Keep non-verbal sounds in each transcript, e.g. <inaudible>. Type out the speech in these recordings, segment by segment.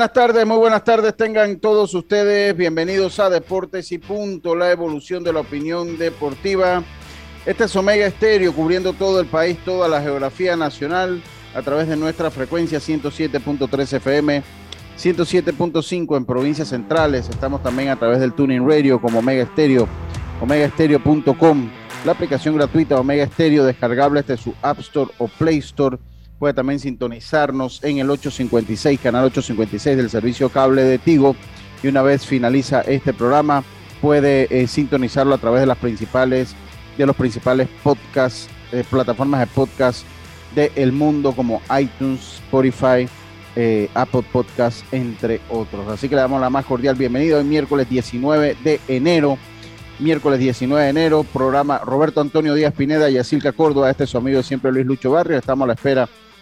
buenas tardes, muy buenas tardes tengan todos ustedes. Bienvenidos a Deportes y Punto, la evolución de la opinión deportiva. Este es Omega Estéreo, cubriendo todo el país, toda la geografía nacional, a través de nuestra frecuencia 107.3 FM, 107.5 en provincias centrales. Estamos también a través del Tuning Radio como Omega Estéreo, omegaestereo.com, la aplicación gratuita Omega Estéreo, descargable desde su App Store o Play Store Puede también sintonizarnos en el 856, canal 856 del servicio cable de Tigo. Y una vez finaliza este programa, puede eh, sintonizarlo a través de las principales, de los principales podcasts, eh, plataformas de podcast del mundo como iTunes, Spotify, eh, Apple Podcasts, entre otros. Así que le damos la más cordial bienvenida hoy miércoles 19 de enero. Miércoles 19 de enero, programa Roberto Antonio Díaz Pineda y Asilca Córdoba. Este es su amigo siempre Luis Lucho Barrio. Estamos a la espera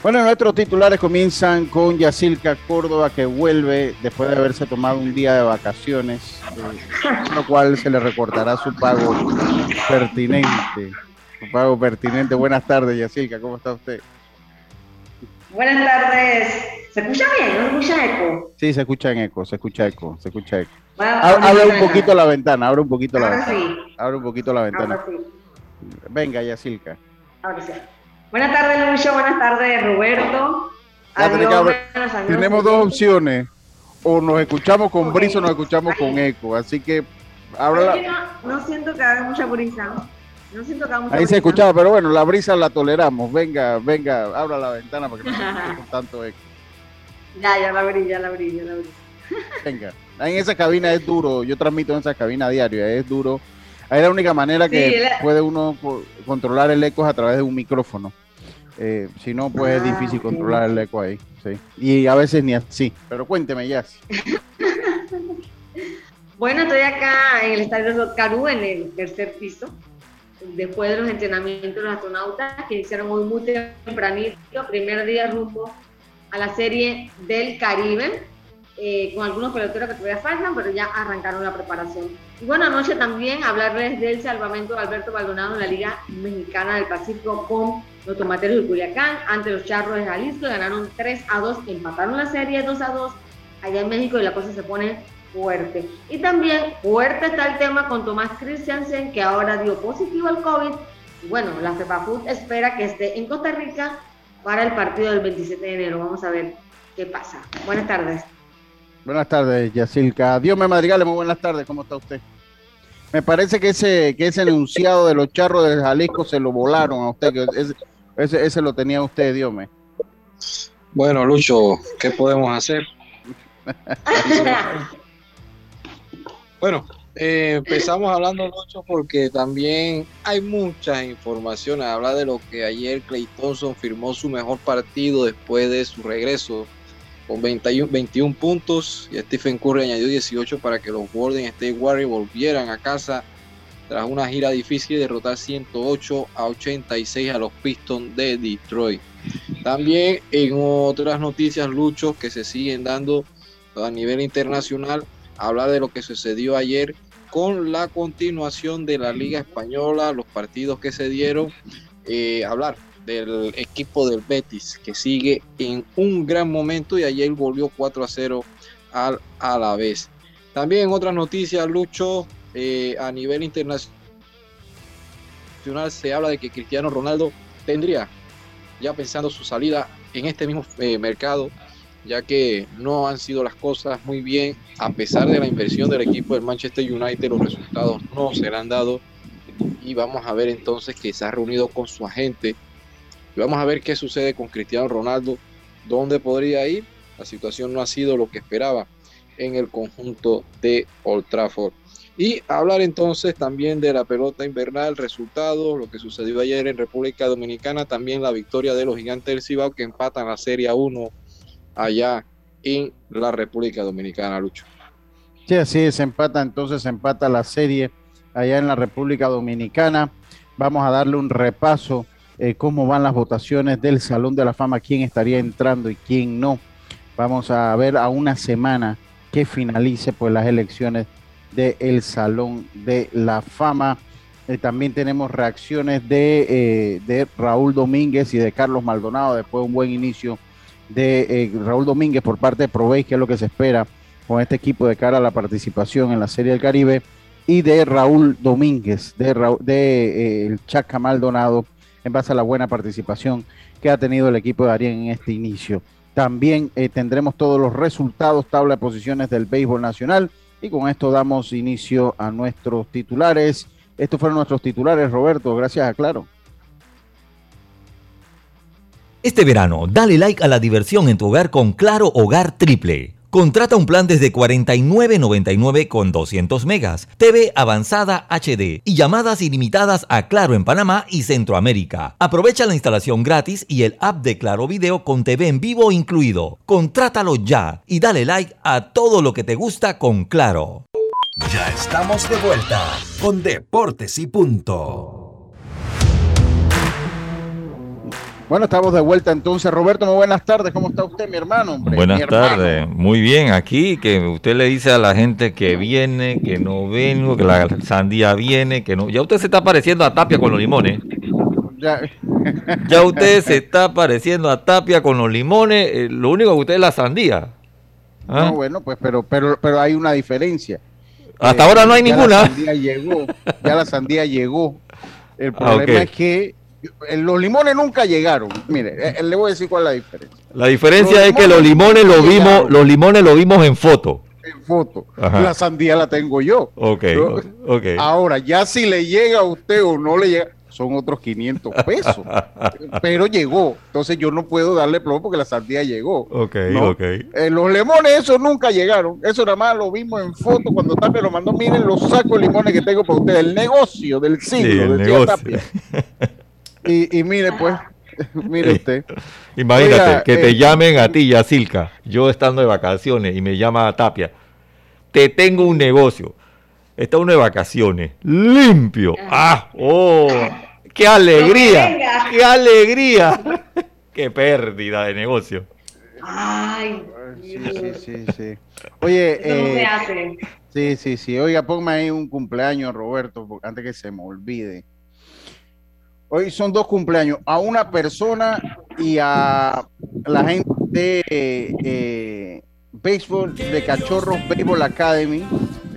Bueno, nuestros titulares comienzan con Yacilca Córdoba, que vuelve después de haberse tomado un día de vacaciones, eh, lo cual se le recortará su pago pertinente. Su pago pertinente. Buenas tardes, Yacilca, ¿cómo está usted? Buenas tardes. ¿Se escucha bien? ¿No se escucha eco? Sí, se escucha en eco, se escucha eco, se escucha eco. abre un poquito la ventana, abre un poquito la ventana. Sí. Abre un poquito la ventana. sí. Venga, Yacilca. Ahora sí. Buenas tardes, Lucho. Buenas tardes, Roberto. tenemos dos opciones. O nos escuchamos con brisa o nos escuchamos con eco. Así que ahora no, siento que haga mucha brisa. No siento que haga mucha Ahí se escuchaba, pero bueno, la brisa la toleramos. Venga, venga, abra la ventana para que no se <laughs> con tanto eco. Ya, ya la abrí, ya la abrí, ya la abrí. <laughs> Venga, en esa cabina es duro. Yo transmito en esa cabina diario, es duro. Ahí es la única manera que puede uno controlar el eco a través de un micrófono. Eh, si no, pues es difícil ah, controlar el eco ahí. Sí. Y a veces ni así. Pero cuénteme, ya. <laughs> bueno, estoy acá en el estadio Carú, en el tercer piso, después de los entrenamientos de los astronautas que hicieron hoy muy tempranito, primer día rumbo a la serie del Caribe eh, con algunos peloteros que todavía faltan, pero ya arrancaron la preparación. Y buena noche también hablarles del salvamento de Alberto Maldonado en la Liga Mexicana del Pacífico con los Tomateros de Culiacán ante los Charros de Jalisco. Ganaron 3 a 2, empataron la serie 2 a 2 allá en México y la cosa se pone fuerte. Y también fuerte está el tema con Tomás Christiansen, que ahora dio positivo al COVID. Bueno, la FEPAFUT espera que esté en Costa Rica para el partido del 27 de enero. Vamos a ver qué pasa. Buenas tardes. Buenas tardes, Yacilca. Dios me madrigale, muy buenas tardes, ¿cómo está usted? Me parece que ese, que ese enunciado de los charros de Jalisco se lo volaron a usted, que ese, ese, lo tenía usted, Dios me. Bueno, Lucho, ¿qué podemos hacer? <laughs> bueno, eh, empezamos hablando, Lucho, porque también hay muchas informaciones. Habla de lo que ayer Clay Thompson firmó su mejor partido después de su regreso con 21, 21 puntos y Stephen Curry añadió 18 para que los Golden State Warriors volvieran a casa tras una gira difícil derrotar 108 a 86 a los Pistons de Detroit. También en otras noticias, luchos que se siguen dando a nivel internacional, habla de lo que sucedió ayer con la continuación de la Liga Española, los partidos que se dieron, eh, hablar del equipo del Betis, que sigue en un gran momento y ayer volvió 4 a 0 al, a la vez. También otras noticias, Lucho, eh, a nivel internacional se habla de que Cristiano Ronaldo tendría ya pensando su salida en este mismo eh, mercado, ya que no han sido las cosas muy bien, a pesar de la inversión del equipo del Manchester United, los resultados no se le han dado. Y vamos a ver entonces que se ha reunido con su agente y vamos a ver qué sucede con Cristiano Ronaldo, dónde podría ir. La situación no ha sido lo que esperaba en el conjunto de Old Trafford. Y hablar entonces también de la pelota invernal, resultados, lo que sucedió ayer en República Dominicana, también la victoria de los gigantes del Cibao que empatan la Serie 1 allá en la República Dominicana, Lucho. Sí, así se empata, entonces empata la serie allá en la República Dominicana. Vamos a darle un repaso eh, cómo van las votaciones del Salón de la Fama, quién estaría entrando y quién no. Vamos a ver a una semana que finalice pues las elecciones del Salón de la Fama. Eh, también tenemos reacciones de, eh, de, Raúl Domínguez y de Carlos Maldonado después de un buen inicio de Raúl Domínguez por parte de Provey, que es lo que se espera con este equipo de cara a la participación en la Serie del Caribe, y de Raúl Domínguez, de, de el Chaca Maldonado, en base a la buena participación que ha tenido el equipo de Arién en este inicio. También eh, tendremos todos los resultados, tabla de posiciones del béisbol nacional. Y con esto damos inicio a nuestros titulares. Estos fueron nuestros titulares, Roberto. Gracias a Claro. Este verano, dale like a la diversión en tu hogar con Claro Hogar Triple. Contrata un plan desde 49.99 con 200 megas, TV avanzada HD y llamadas ilimitadas a Claro en Panamá y Centroamérica. Aprovecha la instalación gratis y el app de Claro Video con TV en vivo incluido. Contrátalo ya y dale like a todo lo que te gusta con Claro. Ya estamos de vuelta con Deportes y Punto. Bueno, estamos de vuelta entonces. Roberto, muy buenas tardes. ¿Cómo está usted, mi hermano? buenas tardes. Muy bien. Aquí que usted le dice a la gente que viene, que no vengo, que la sandía viene, que no. Ya usted se está pareciendo a Tapia con los limones. Ya, ya usted se está pareciendo a Tapia con los limones. Eh, lo único que usted es la sandía. ¿Ah? No, bueno, pues, pero, pero, pero hay una diferencia. Hasta ahora no hay ninguna. La sandía llegó. Ya la sandía llegó. El ah, problema es que los limones nunca llegaron. Mire, eh, eh, le voy a decir cuál es la diferencia. La diferencia es que los limones lo vimos, los limones lo vimos en foto. En foto. La sandía la tengo yo. Ok, Ahora, ya si le llega a usted o no le llega, son otros 500 pesos. <laughs> Pero llegó. Entonces yo no puedo darle plomo porque la sandía llegó. Ok, ok. Eh, los limones, esos nunca llegaron. Eso nada más lo vimos en foto cuando Tapia lo mandó. Miren los sacos de limones que tengo para ustedes. El negocio del siglo de negocio. Tapia. <laughs> Y, mire, pues, <laughs> mire usted. Imagínate que te eh, llamen a ti, Yacilca, yo estando de vacaciones y me llama a Tapia. Te tengo un negocio. Está uno de vacaciones, limpio. ¡Ah! ¡Oh! ¡Qué alegría! ¡Qué alegría! <laughs> ¡Qué pérdida de negocio! Ay, sí, sí, sí, sí. Oye, eh, sí, sí, sí. Oiga, ponme ahí un cumpleaños, Roberto, antes que se me olvide. Hoy son dos cumpleaños, a una persona y a la gente de eh, béisbol, de Cachorros Béisbol Academy.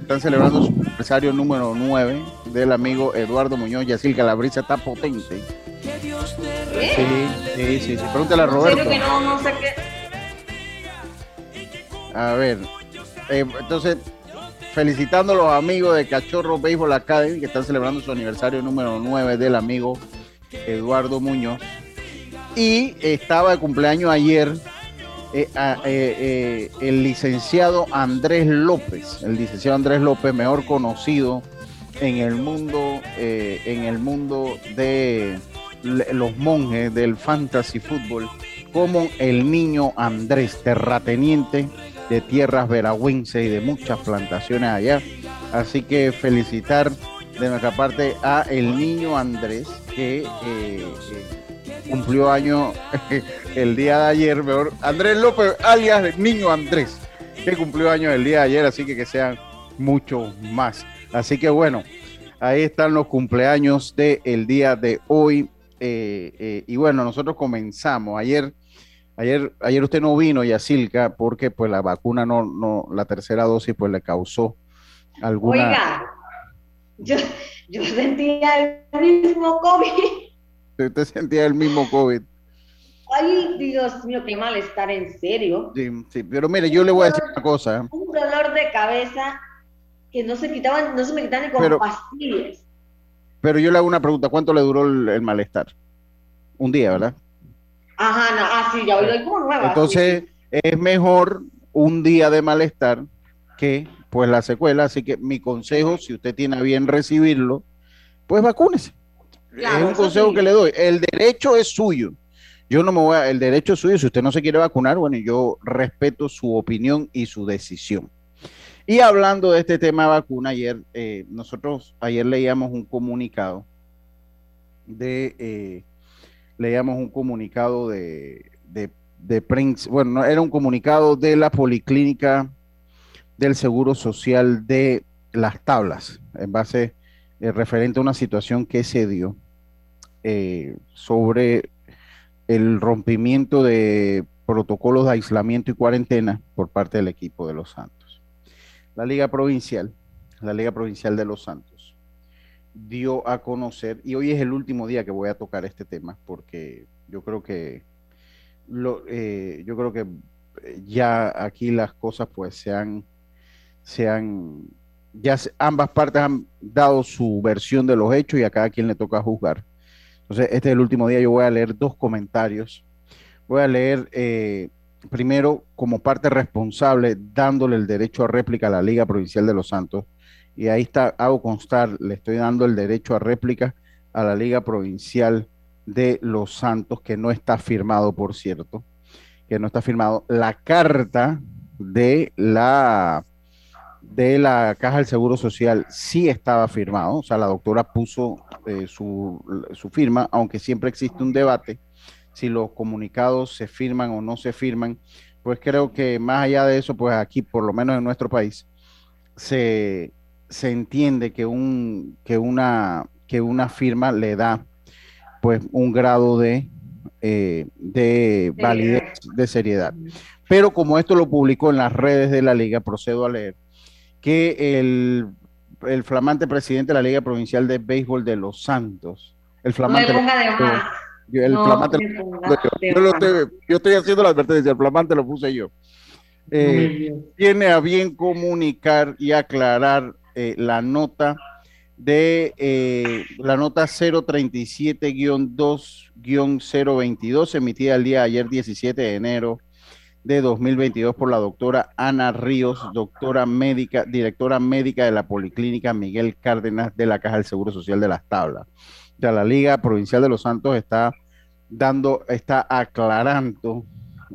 Están celebrando su aniversario número 9 del amigo Eduardo Muñoz. Yacil Calabrisa está potente. Sí, sí, sí, sí. Pregúntale a Roberto. A ver, eh, entonces, felicitando a los amigos de Cachorros Béisbol Academy que están celebrando su aniversario número 9 del amigo Eduardo Muñoz. Y estaba de cumpleaños ayer eh, eh, eh, el licenciado Andrés López, el licenciado Andrés López, mejor conocido en el mundo, en el mundo de los monjes del fantasy fútbol, como el niño Andrés, terrateniente de tierras veragüenses y de muchas plantaciones allá. Así que felicitar de nuestra parte a el niño Andrés, que eh, eh, cumplió año <laughs> el día de ayer, mejor, Andrés López, alias niño Andrés, que cumplió año el día de ayer, así que que sean muchos más. Así que bueno, ahí están los cumpleaños del día de hoy. Eh, y bueno, nosotros comenzamos. Ayer, ayer, ayer usted no vino, Yacilca, porque pues la vacuna no, no, la tercera dosis pues le causó alguna. Yo, yo sentía el mismo COVID. Usted sentía el mismo COVID. Ay, Dios mío, qué malestar, en serio. Sí, sí, pero mire, yo le voy a decir una cosa. Un dolor de cabeza que no se quitaban, no se me quitaban ni con pastillas. Pero yo le hago una pregunta, ¿cuánto le duró el, malestar? Un día, ¿verdad? Ajá, no, ah, sí, ya hoy como nueva. Entonces, es mejor un día de malestar que pues la secuela, así que mi consejo, si usted tiene a bien recibirlo, pues vacúnese. es un consejo que le doy. El derecho es suyo. Yo no me voy a, el derecho es suyo. Si usted no se quiere vacunar, bueno, yo respeto su opinión y su decisión. Y hablando de este tema de vacuna, ayer, eh, nosotros ayer leíamos un comunicado de, eh, leíamos un comunicado de, de, de prensa, bueno, no, era un comunicado de la Policlínica del Seguro Social de las tablas, en base eh, referente a una situación que se dio eh, sobre el rompimiento de protocolos de aislamiento y cuarentena por parte del equipo de los Santos. La Liga Provincial, la Liga Provincial de los Santos, dio a conocer, y hoy es el último día que voy a tocar este tema, porque yo creo que lo, eh, yo creo que ya aquí las cosas pues se han se han, ya ambas partes han dado su versión de los hechos y a cada quien le toca juzgar. Entonces, este es el último día, yo voy a leer dos comentarios. Voy a leer eh, primero como parte responsable, dándole el derecho a réplica a la Liga Provincial de los Santos. Y ahí está, hago constar, le estoy dando el derecho a réplica a la Liga Provincial de los Santos, que no está firmado, por cierto, que no está firmado. La carta de la de la Caja del Seguro Social sí estaba firmado, o sea, la doctora puso eh, su, su, firma, aunque siempre existe un debate si los comunicados se firman o no se firman, pues creo que más allá de eso, pues aquí, por lo menos en nuestro país, se, se entiende que, un, que, una, que una firma le da pues un grado de, eh, de validez, de seriedad. Pero como esto lo publicó en las redes de la liga, procedo a leer que el, el, flamante presidente de la Liga Provincial de Béisbol de Los Santos, el flamante... No el flamante yo, estoy, haciendo la advertencia, el flamante lo puse yo. Eh, tiene a bien comunicar y aclarar eh, la nota de eh, la nota 037-2-022 emitida el día ayer 17 de enero de 2022 por la doctora Ana Ríos, doctora médica, directora médica de la Policlínica Miguel Cárdenas de la Caja del Seguro Social de las Tablas. Ya la Liga Provincial de los Santos está dando, está aclarando,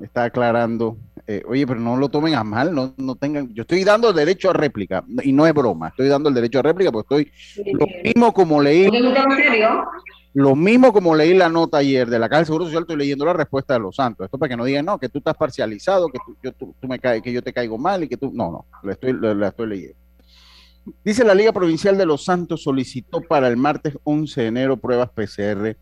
está aclarando, eh, oye, pero no lo tomen a mal, no, no tengan, yo estoy dando el derecho a réplica, y no es broma, estoy dando el derecho a réplica porque estoy lo mismo como leí. Lo mismo como leí la nota ayer de la Caja del Seguro Social, estoy leyendo la respuesta de los santos. Esto para que no digan, no, que tú estás parcializado, que yo, tú, me cae, que yo te caigo mal y que tú. No, no, la estoy, estoy leyendo. Dice la Liga Provincial de los Santos solicitó para el martes 11 de enero pruebas PCR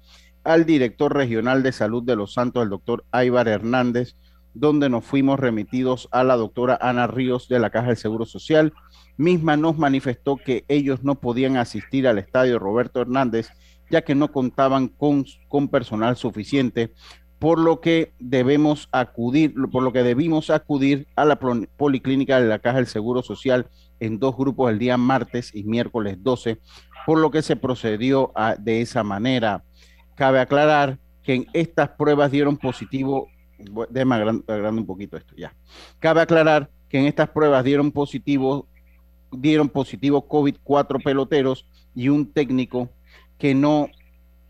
al director regional de salud de los Santos, el doctor Aybar Hernández, donde nos fuimos remitidos a la doctora Ana Ríos de la Caja del Seguro Social. Misma nos manifestó que ellos no podían asistir al estadio Roberto Hernández ya que no contaban con, con personal suficiente, por lo que debemos acudir, por lo que debimos acudir a la policlínica de la Caja del Seguro Social en dos grupos el día martes y miércoles 12, por lo que se procedió de esa manera. Cabe aclarar que en estas pruebas dieron positivo, déjame agrandar un poquito esto ya. Cabe aclarar que en estas pruebas dieron positivo, dieron positivo COVID cuatro peloteros y un técnico que no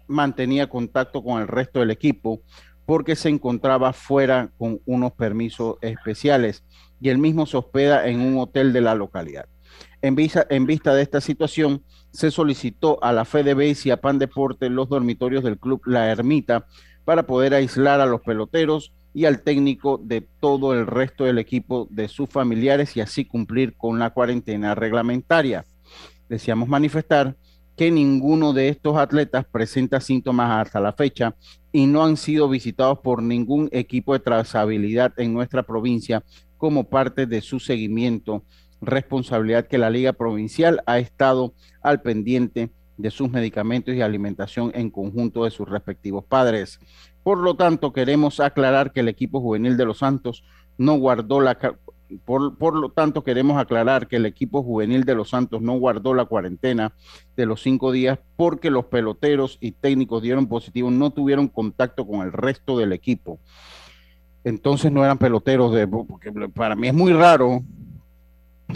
mantenía contacto con el resto del equipo porque se encontraba fuera con unos permisos especiales y el mismo se hospeda en un hotel de la localidad. En vista, en vista de esta situación, se solicitó a la FedeBase y a Pan Deporte los dormitorios del club La Ermita para poder aislar a los peloteros y al técnico de todo el resto del equipo de sus familiares y así cumplir con la cuarentena reglamentaria. Deseamos manifestar que ninguno de estos atletas presenta síntomas hasta la fecha y no han sido visitados por ningún equipo de trazabilidad en nuestra provincia como parte de su seguimiento, responsabilidad que la Liga Provincial ha estado al pendiente de sus medicamentos y alimentación en conjunto de sus respectivos padres. Por lo tanto, queremos aclarar que el equipo juvenil de los Santos no guardó la por, lo tanto, queremos aclarar que el equipo juvenil de los Santos no guardó la cuarentena de los cinco días porque los peloteros y técnicos dieron positivo, no tuvieron contacto con el resto del equipo. Entonces no eran peloteros de, porque para mí es muy raro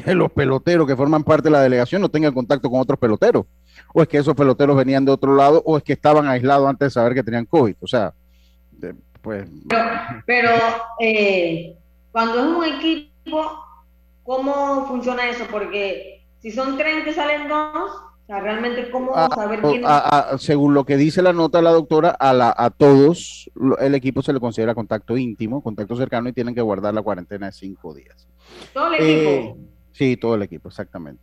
que los peloteros que forman parte de la delegación no tengan contacto con otros peloteros. O es que esos peloteros venían de otro lado, o es que estaban aislados antes de saber que tenían COVID. O sea, pues. Pero, eh, cuando es un equipo, ¿cómo funciona eso? Porque si son tres que salen dos, o sea, realmente cómo a, saber quién según lo que dice la nota de la doctora, a, la, a todos el equipo se le considera contacto íntimo, contacto cercano y tienen que guardar la cuarentena de cinco días. ¿Todo el equipo? Eh, sí, todo el equipo, exactamente.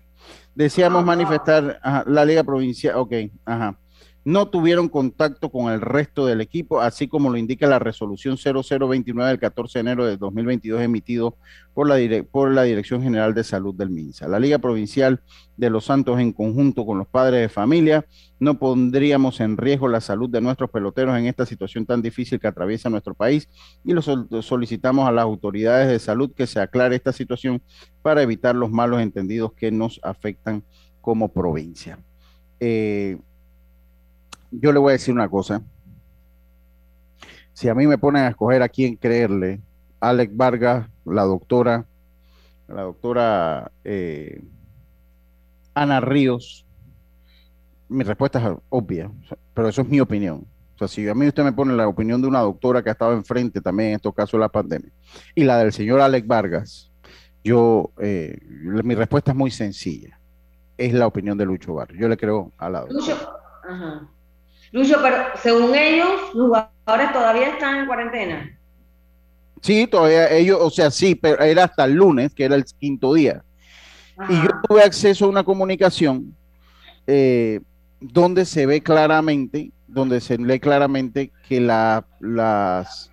Decíamos ah, manifestar la Liga Provincial, ok, ajá no tuvieron contacto con el resto del equipo, así como lo indica la resolución 0029 del 14 de enero de 2022 emitido por la, por la Dirección General de Salud del MINSA. La Liga Provincial de Los Santos en conjunto con los padres de familia no pondríamos en riesgo la salud de nuestros peloteros en esta situación tan difícil que atraviesa nuestro país y lo solicitamos a las autoridades de salud que se aclare esta situación para evitar los malos entendidos que nos afectan como provincia. Eh, yo le voy a decir una cosa. Si a mí me ponen a escoger a quién creerle, Alex Vargas, la doctora, la doctora eh, Ana Ríos, mi respuesta es obvia, pero eso es mi opinión. O sea, si a mí usted me pone la opinión de una doctora que ha estado enfrente también en estos casos de la pandemia y la del señor Alex Vargas, yo, eh, mi respuesta es muy sencilla. Es la opinión de Lucho Barrio. Yo le creo a la doctora. Lucho, ajá. Lucho, pero según ellos, los jugadores todavía están en cuarentena. Sí, todavía ellos, o sea, sí, pero era hasta el lunes, que era el quinto día. Y yo tuve acceso a una comunicación eh, donde se ve claramente, donde se lee claramente que la, las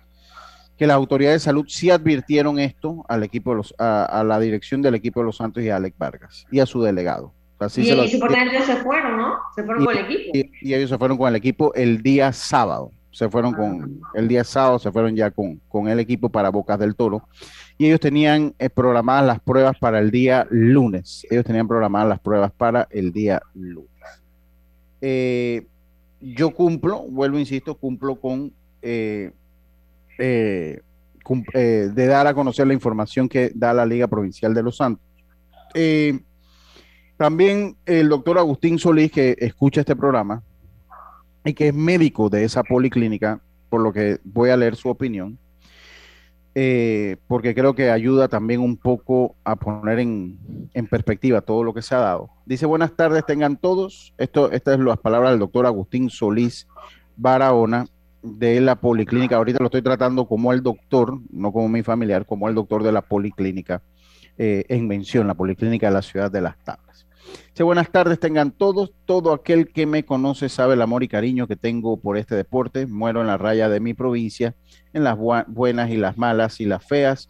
que las autoridades de salud sí advirtieron esto al equipo de los, a, la dirección del equipo de los Santos y a Alex Vargas y a su delegado y, se, se fueron, ¿no? Se fueron con el equipo. Y, ellos se fueron con el equipo el día sábado. Se fueron con ah. el día sábado, se fueron ya con, con el equipo para Bocas del Toro. Y ellos tenían eh, programadas las pruebas para el día lunes. Ellos tenían programadas las pruebas para el día lunes. Eh, yo cumplo, vuelvo, insisto, cumplo con eh, de dar a conocer la información que da la Liga Provincial de Los Santos. También el doctor Agustín Solís, que escucha este programa y que es médico de esa policlínica, por lo que voy a leer su opinión, eh, porque creo que ayuda también un poco a poner en, perspectiva todo lo que se ha dado. Dice, buenas tardes, tengan todos. Esto, estas son las palabras del doctor Agustín Solís Barahona de la policlínica. Ahorita lo estoy tratando como el doctor, no como mi familiar, como el doctor de la policlínica eh, en mención, la policlínica de la ciudad de Las Tablas buenas tardes tengan todos. Todo aquel que me conoce sabe el amor y cariño que tengo por este deporte. Muero en la raya de mi provincia, en las buenas y las malas y las feas,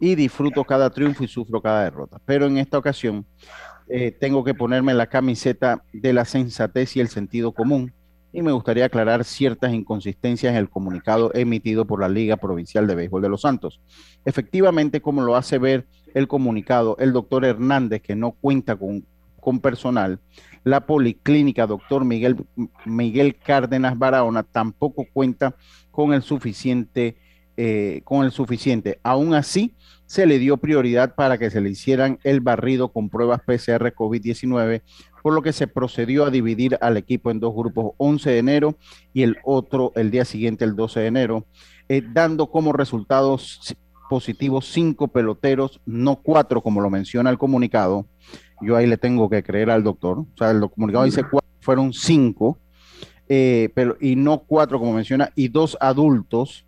y disfruto cada triunfo y sufro cada derrota. Pero en esta ocasión eh, tengo que ponerme la camiseta de la sensatez y el sentido común. Y me gustaría aclarar ciertas inconsistencias en el comunicado emitido por la Liga Provincial de Béisbol de los Santos. Efectivamente, como lo hace ver el comunicado, el doctor Hernández, que no cuenta con con personal, la policlínica doctor Miguel, Miguel Cárdenas Barahona tampoco cuenta con el suficiente, eh, con el suficiente. Aún así, se le dio prioridad para que se le hicieran el barrido con pruebas PCR COVID-19, por lo que se procedió a dividir al equipo en dos grupos, 11 de enero y el otro el día siguiente, el 12 de enero, eh, dando como resultados positivos cinco peloteros, no cuatro, como lo menciona el comunicado, yo ahí le tengo que creer al doctor. O sea, el comunicado dice cuatro, fueron cinco, eh, pero, y no cuatro como menciona, y dos adultos,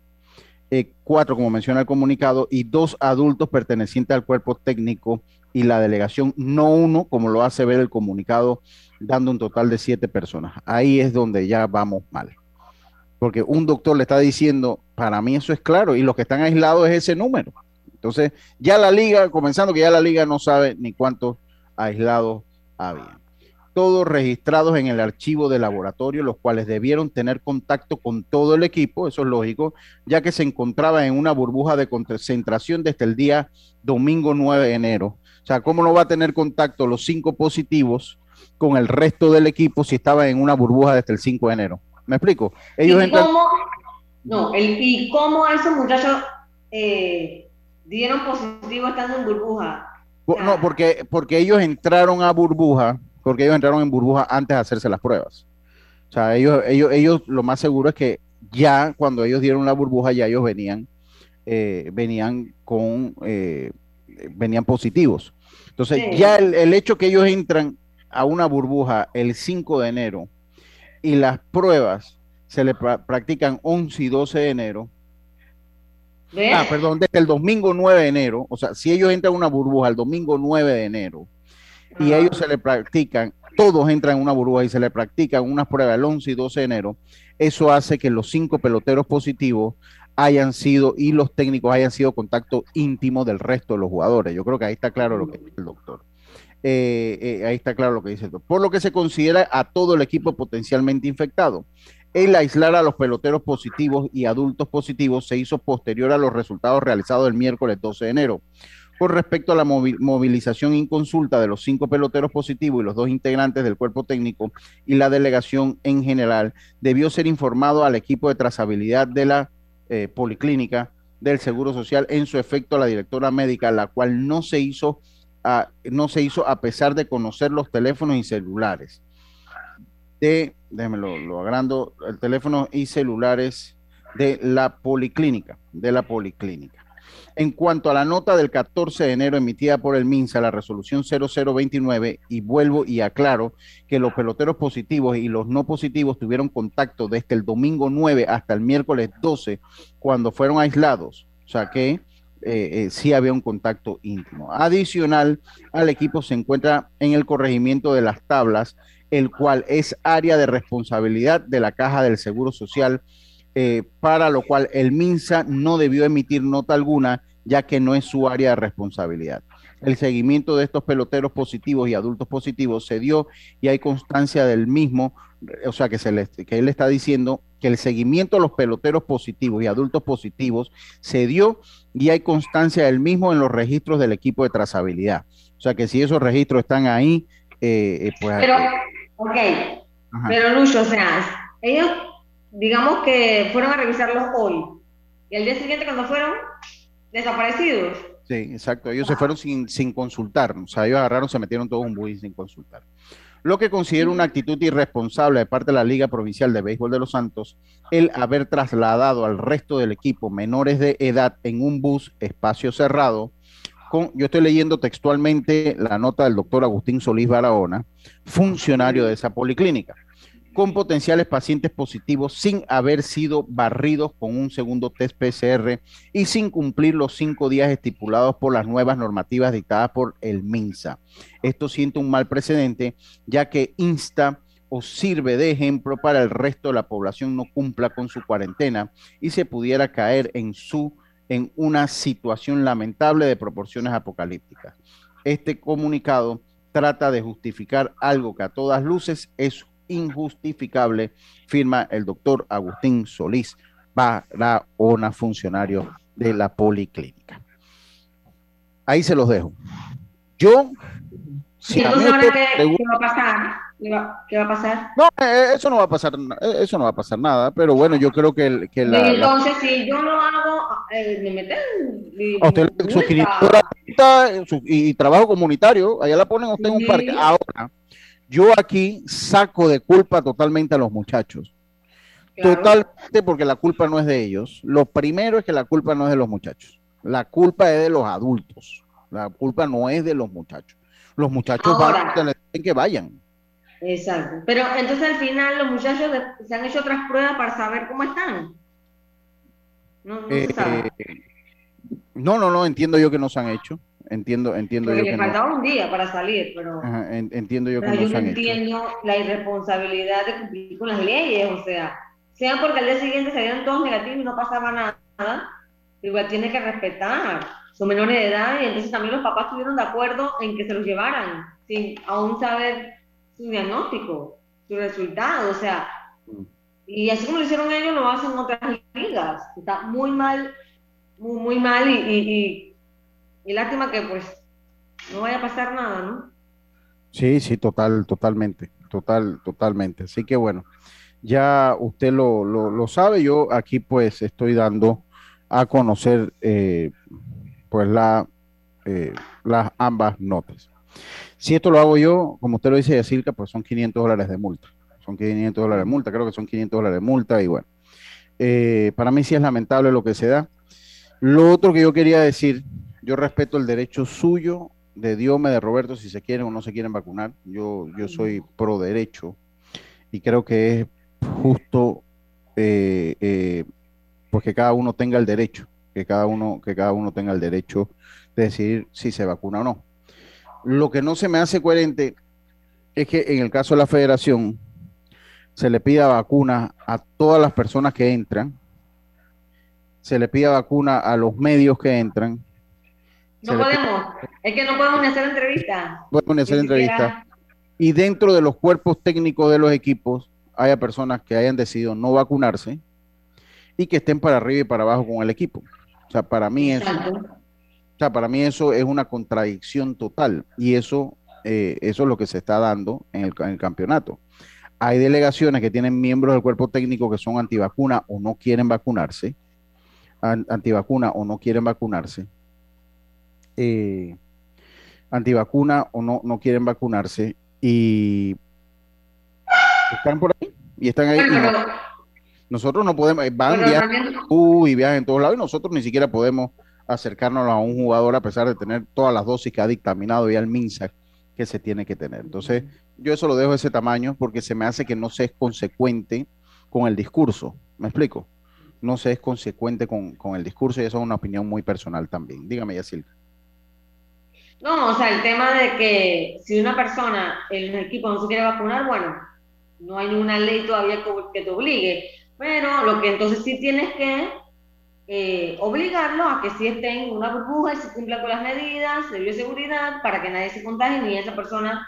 eh, cuatro como menciona el comunicado, y dos adultos pertenecientes al cuerpo técnico y la delegación, no uno, como lo hace ver el comunicado, dando un total de siete personas. Ahí es donde ya vamos mal. Porque un doctor le está diciendo, para mí eso es claro, y los que están aislados es ese número. Entonces, ya la liga, comenzando que ya la liga no sabe ni cuántos aislados había. Todos registrados en el archivo de laboratorio, los cuales debieron tener contacto con todo el equipo, eso es lógico, ya que se encontraba en una burbuja de concentración desde el día domingo 9 de enero. O sea, ¿cómo no va a tener contacto los cinco positivos con el resto del equipo si estaba en una burbuja desde el 5 de enero? ¿Me explico? Ellos ¿Y, cómo, no, ¿Y cómo esos muchachos eh, dieron positivo estando en burbuja? No, porque, porque ellos entraron a burbuja, porque ellos entraron en burbuja antes de hacerse las pruebas. O sea, ellos, ellos, ellos lo más seguro es que ya cuando ellos dieron la burbuja, ya ellos venían, eh, venían con, eh, venían positivos. Entonces, ya el, el, hecho que ellos entran a una burbuja el 5 de enero y las pruebas se le practican 11 y 12 de enero. Ah, perdón, desde el domingo 9 de enero, o sea, si ellos entran a una burbuja el domingo 9 de enero y ellos se le practican, todos entran en una burbuja y se le practican unas pruebas el 11 y 12 de enero, eso hace que los cinco peloteros positivos hayan sido y los técnicos hayan sido contacto íntimo del resto de los jugadores. Yo creo que ahí está claro lo que dice el doctor. Eh, eh, ahí está claro lo que dice el doctor. Por lo que se considera a todo el equipo potencialmente infectado. El aislar a los peloteros positivos y adultos positivos se hizo posterior a los resultados realizados el miércoles 12 de enero. Con respecto a la movilización inconsulta de los cinco peloteros positivos y los dos integrantes del cuerpo técnico y la delegación en general, debió ser informado al equipo de trazabilidad de la eh, policlínica del Seguro Social en su efecto a la directora médica, la cual no se hizo a, no se hizo a pesar de conocer los teléfonos y celulares. De, déjeme lo, lo agrando, el teléfono y celulares de la policlínica, de la policlínica. En cuanto a la nota del 14 de enero emitida por el MINSA, la resolución 0029, y vuelvo y aclaro que los peloteros positivos y los no positivos tuvieron contacto desde el domingo 9 hasta el miércoles 12, cuando fueron aislados. O sea que eh, eh, sí había un contacto íntimo. Adicional al equipo se encuentra en el corregimiento de las tablas, el cual es área de responsabilidad de la Caja del Seguro Social eh, para lo cual el MINSA no debió emitir nota alguna, ya que no es su área de responsabilidad. El seguimiento de estos peloteros positivos y adultos positivos se dio y hay constancia del mismo, o sea, que, se le, que él está diciendo que el seguimiento de los peloteros positivos y adultos positivos se dio y hay constancia del mismo en los registros del equipo de trazabilidad. O sea, que si esos registros están ahí, eh, eh, pues... Pero, ok, pero Lucho, o sea, ellos digamos que fueron a revisarlos hoy. Y al día siguiente cuando fueron desaparecidos. Sí, exacto. Ellos se fueron sin, sin consultar. O sea, ellos agarraron, se metieron todos un bus sin consultar. Lo que considero una actitud irresponsable de parte de la Liga Provincial de Béisbol de los Santos, el haber trasladado al resto del equipo menores de edad en un bus espacio cerrado. Yo estoy leyendo textualmente la nota del doctor Agustín Solís Barahona, funcionario de esa policlínica con potenciales pacientes positivos sin haber sido barridos con un segundo test PCR y sin cumplir los cinco días estipulados por las nuevas normativas dictadas por el MINSA. Esto siente un mal precedente, ya que insta o sirve de ejemplo para el resto de la población no cumpla con su cuarentena y se pudiera caer en su en una situación lamentable de proporciones apocalípticas. Este comunicado trata de justificar algo que a todas luces es injustificable, firma el doctor Agustín Solís Barahona, funcionario de la policlínica. Ahí se los dejo. Yo, si qué, va a pasar? ¿Qué va, a pasar? No, eh, eso no va a pasar, eh, eso no va a pasar nada, pero bueno, yo creo que, que la, Entonces, si yo no hago, eh, me meten... A usted y, trabajo comunitario, allá la ponen usted en un parque. Ahora, yo aquí saco de culpa totalmente a los muchachos. Totalmente porque la culpa no es de ellos. Lo primero es que la culpa no es de los muchachos. La culpa es de los adultos. La culpa no es de los muchachos. Los muchachos van a tener que vayan. Exacto. Pero entonces al final los muchachos se han hecho otras pruebas para saber cómo están. No, no, eh, no, no, no, entiendo yo que no se han hecho. Entiendo, entiendo yo. que faltaba un día para salir, pero. entiendo yo que no yo entiendo la irresponsabilidad de cumplir con las leyes, o sea, sea porque al día siguiente se dieron todos negativos y no pasaba nada, igual tiene que respetar. Son menores de edad y entonces también los papás estuvieron de acuerdo en que se los llevaran, sin aún saber su diagnóstico, su resultado, o sea. Y así como lo hicieron ellos, lo hacen otras ligas. Está muy mal, muy, muy mal y y lástima que pues no vaya a pasar nada, ¿no? Sí, sí, total, totalmente, total, totalmente. Así que bueno, ya usted lo, lo, sabe, yo aquí pues estoy dando a conocer eh, pues la, eh, las ambas notas. Si esto lo hago yo, como usted lo dice, Yacirca, pues son 500 dólares de multa. Son 500 dólares de multa, creo que son 500 dólares de multa y bueno. Eh, para mí sí es lamentable lo que se da. Lo otro que yo quería decir, yo respeto el derecho suyo, de Diome, de Roberto, si se quieren o no se quieren vacunar. Yo, yo soy pro derecho y creo que es justo eh, eh, pues que cada uno tenga el derecho, que cada uno, que cada uno tenga el derecho de decidir si se vacuna o no. Lo que no se me hace coherente es que en el caso de la federación se le pida vacuna a todas las personas que entran, se le pida vacuna a los medios que entran. No podemos, es que no podemos ni hacer entrevistas. Podemos ni hacer entrevistas. Y dentro de los cuerpos técnicos de los equipos haya personas que hayan decidido no vacunarse y que estén para arriba y para abajo con el equipo. O sea, para mí eso, o sea, para mí eso es una contradicción total y eso, eh, eso es lo que se está dando en el, en el campeonato. Hay delegaciones que tienen miembros del cuerpo técnico que son antivacuna o no quieren vacunarse, antivacuna o no quieren vacunarse, eh, antivacuna o no, no quieren vacunarse y están por ahí y están ahí. Nosotros no podemos, van viajan, y viajan en todos lados y nosotros ni siquiera podemos acercarnos a un jugador a pesar de tener todas las dosis que ha dictaminado ya el MINSA que se tiene que tener. Entonces, yo eso lo dejo de ese tamaño porque se me hace que no se es consecuente con el discurso. ¿Me explico? No se es consecuente con, el discurso y eso es una opinión muy personal también. Dígame, Yacilca. No, o sea, el tema de que si una persona en el equipo no se quiere vacunar, bueno, no hay ninguna ley todavía que te obligue. Pero lo que entonces sí tienes que eh, obligarlo a que sí estén en una burbuja y se cumpla con las medidas de bioseguridad para que nadie se contagie, ni esa persona,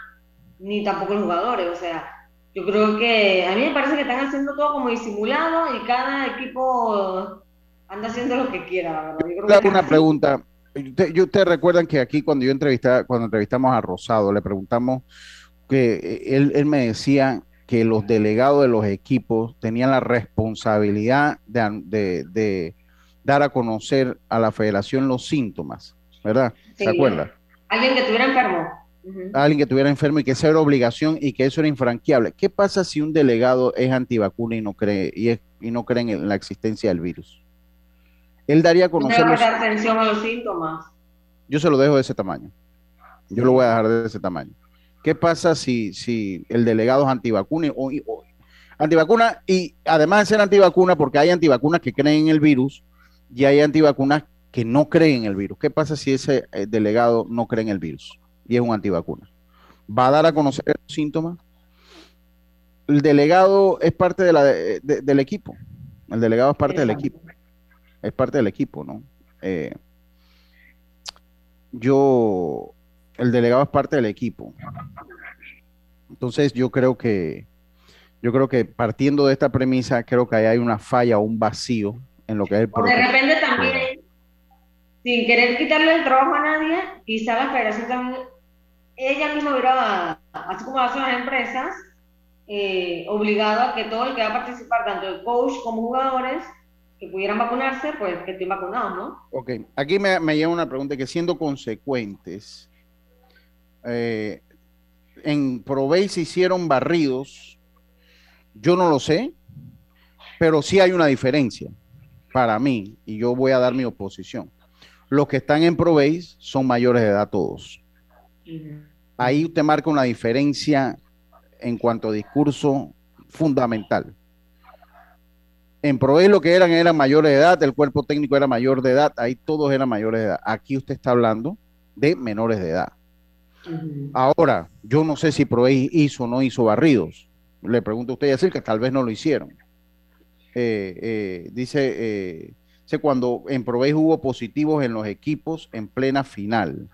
ni tampoco los jugadores. O sea, yo creo que a mí me parece que están haciendo todo como disimulado y cada equipo anda haciendo lo que quiera. una pregunta. Ustedes recuerdan que aquí cuando yo entrevisté, cuando entrevistamos a Rosado, le preguntamos que él, él me decía que los delegados de los equipos tenían la responsabilidad de, de dar a conocer a la federación los síntomas, ¿verdad? ¿Se acuerda? Alguien que estuviera enfermo. Alguien que estuviera enfermo y que esa era obligación y que eso era infranqueable. ¿Qué pasa si un delegado es antivacuna y no cree y, y no cree en la existencia del virus? Él daría a conocer. Los... atención a los síntomas. Yo se lo dejo de ese tamaño. Yo lo voy a dejar de ese tamaño. ¿Qué pasa si, si el delegado es antivacuna o, o, antivacuna y además de ser antivacuna, porque hay antivacunas que creen en el virus, y hay antivacunas que no creen en el virus. ¿Qué pasa si ese eh, delegado no cree en el virus y es un antivacuna? ¿Va a dar a conocer los síntomas? El delegado es parte de la, del equipo. El delegado es parte del equipo. Es parte del equipo, ¿no? Eh, yo, el delegado es parte del equipo. Entonces yo creo que, yo creo que partiendo de esta premisa, creo que ahí hay una falla o un vacío en lo que es el De repente también, sin querer quitarle el trabajo a nadie, quizá la federación también, ella misma hubiera, así como hacen las empresas, eh, obligado a que todo el que va a participar, tanto el coach como jugadores, que pudieran vacunarse, pues que estén vacunados, ¿no? Ok, aquí me, me lleva una pregunta que siendo consecuentes, eh, en Provey se hicieron barridos, yo no lo sé, pero sí hay una diferencia para mí, y yo voy a dar mi oposición, los que están en Proveis son mayores de edad todos. Ahí usted marca una diferencia en cuanto a discurso fundamental. En Proveis lo que eran eran mayores de edad, el cuerpo técnico era mayor de edad, ahí todos eran mayores de edad. Aquí usted está hablando de menores de edad. Ahora, yo no sé si Proveis hizo o no hizo barridos. Le pregunto a usted, decir que tal vez no lo hicieron. Eh, eh, dice, eh, dice, cuando en Provey hubo positivos en los equipos en plena final.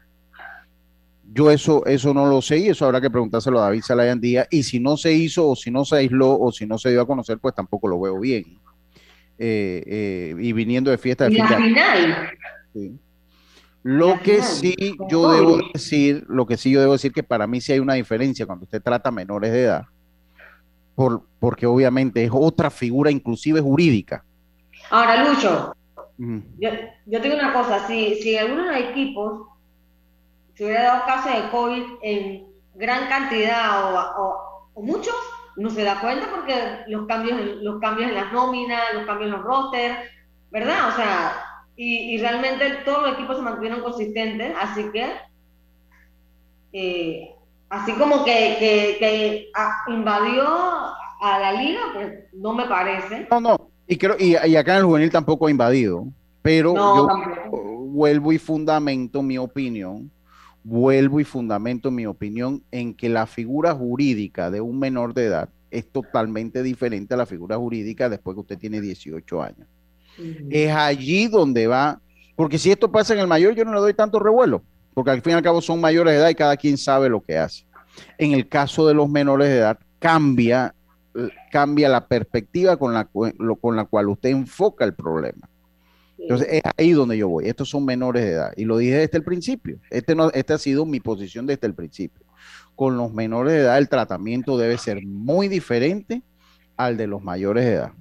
Yo eso, eso no lo sé y eso habrá que preguntárselo a David Salayan Díaz. Y si no se hizo o si no se aisló o si no se dio a conocer, pues tampoco lo veo bien. y viniendo de fiesta de final. Lo que sí yo debo decir, lo que sí yo debo decir que para mí sí hay una diferencia cuando usted trata menores de edad porque obviamente es otra figura inclusive jurídica. Ahora, Lucho, yo, yo, tengo una cosa, si, si algunos equipos se hubiera dado caso de COVID en gran cantidad o, o, muchos, no se da cuenta porque los cambios, los cambios en las nóminas, los cambios en los rosters, ¿verdad? O sea, y, y realmente todos los equipos se mantuvieron consistentes, así que eh, así como que, que, invadió a la liga, pues no me parece. No, no, y, creo, y, acá en el juvenil tampoco ha invadido, pero yo vuelvo y fundamento mi opinión, vuelvo y fundamento mi opinión en que la figura jurídica de un menor de edad es totalmente diferente a la figura jurídica después que usted tiene 18 años. Es allí donde va, porque si esto pasa en el mayor, yo no le doy tanto revuelo porque al fin y al cabo son mayores de edad y cada quien sabe lo que hace. En el caso de los menores de edad, cambia, cambia la perspectiva con la, con la cual usted enfoca el problema. Entonces, es ahí donde yo voy. Estos son menores de edad. Y lo dije desde el principio. Este, no, esta ha sido mi posición desde el principio. Con los menores de edad, el tratamiento debe ser muy diferente al de los mayores de edad.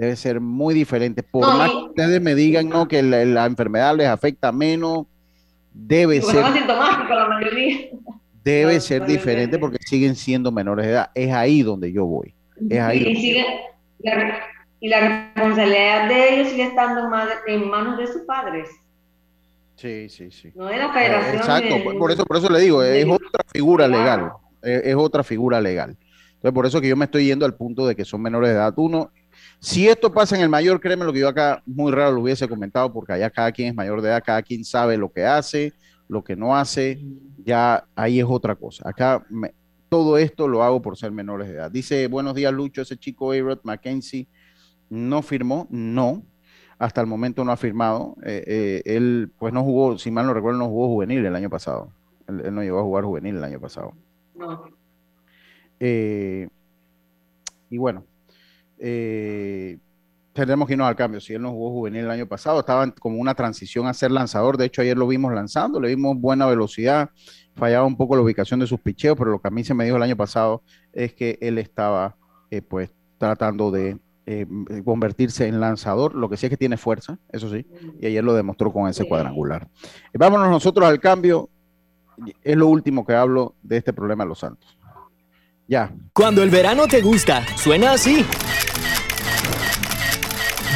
Debe ser muy diferente. Por más que ustedes me digan no, que la enfermedad les afecta menos, debe ser. la mayoría. Debe ser diferente porque siguen siendo menores de edad. Es ahí donde yo voy. Es ahí. Y, la, responsabilidad de ellos sigue estando en manos de sus padres. Sí, sí, sí. No de la federación. exacto, por, eso, por eso le digo, es otra figura legal. Es, otra figura legal. Entonces, por eso que yo me estoy yendo al punto de que son menores de edad. Uno, si esto pasa en el mayor, créeme lo que yo acá muy raro lo hubiese comentado, porque allá cada quien es mayor de edad, cada quien sabe lo que hace, lo que no hace, ya ahí es otra cosa. Acá todo esto lo hago por ser menores de edad. Dice, buenos días Lucho, ese chico Ayrod Mackenzie no firmó, no, hasta el momento no ha firmado. Eh, eh, él, pues no jugó, si mal no recuerdo, no jugó juvenil el año pasado. Él, no llegó a jugar juvenil el año pasado. No. Eh, y bueno, eh, tendremos que irnos al cambio. Si él no jugó juvenil el año pasado, estaba como una transición a ser lanzador. De hecho, ayer lo vimos lanzando, le vimos buena velocidad, fallaba un poco la ubicación de sus picheos, pero lo que a mí se me dijo el año pasado es que él estaba eh, pues tratando de eh, convertirse en lanzador. Lo que sí es que tiene fuerza, eso sí, y ayer lo demostró con ese cuadrangular. vámonos nosotros al cambio. Es lo último que hablo de este problema de los Santos. Ya. Cuando el verano te gusta, suena así.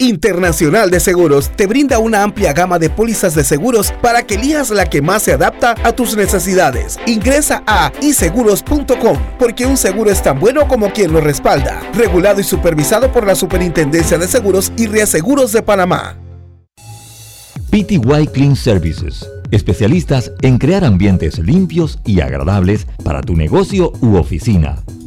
Internacional de Seguros te brinda una amplia gama de pólizas de seguros para que elijas la que más se adapta a tus necesidades. Ingresa a iseguros.com porque un seguro es tan bueno como quien lo respalda. Regulado y supervisado por la Superintendencia de Seguros y Reaseguros de Panamá. PTY Clean Services especialistas en crear ambientes limpios y agradables para tu negocio u oficina.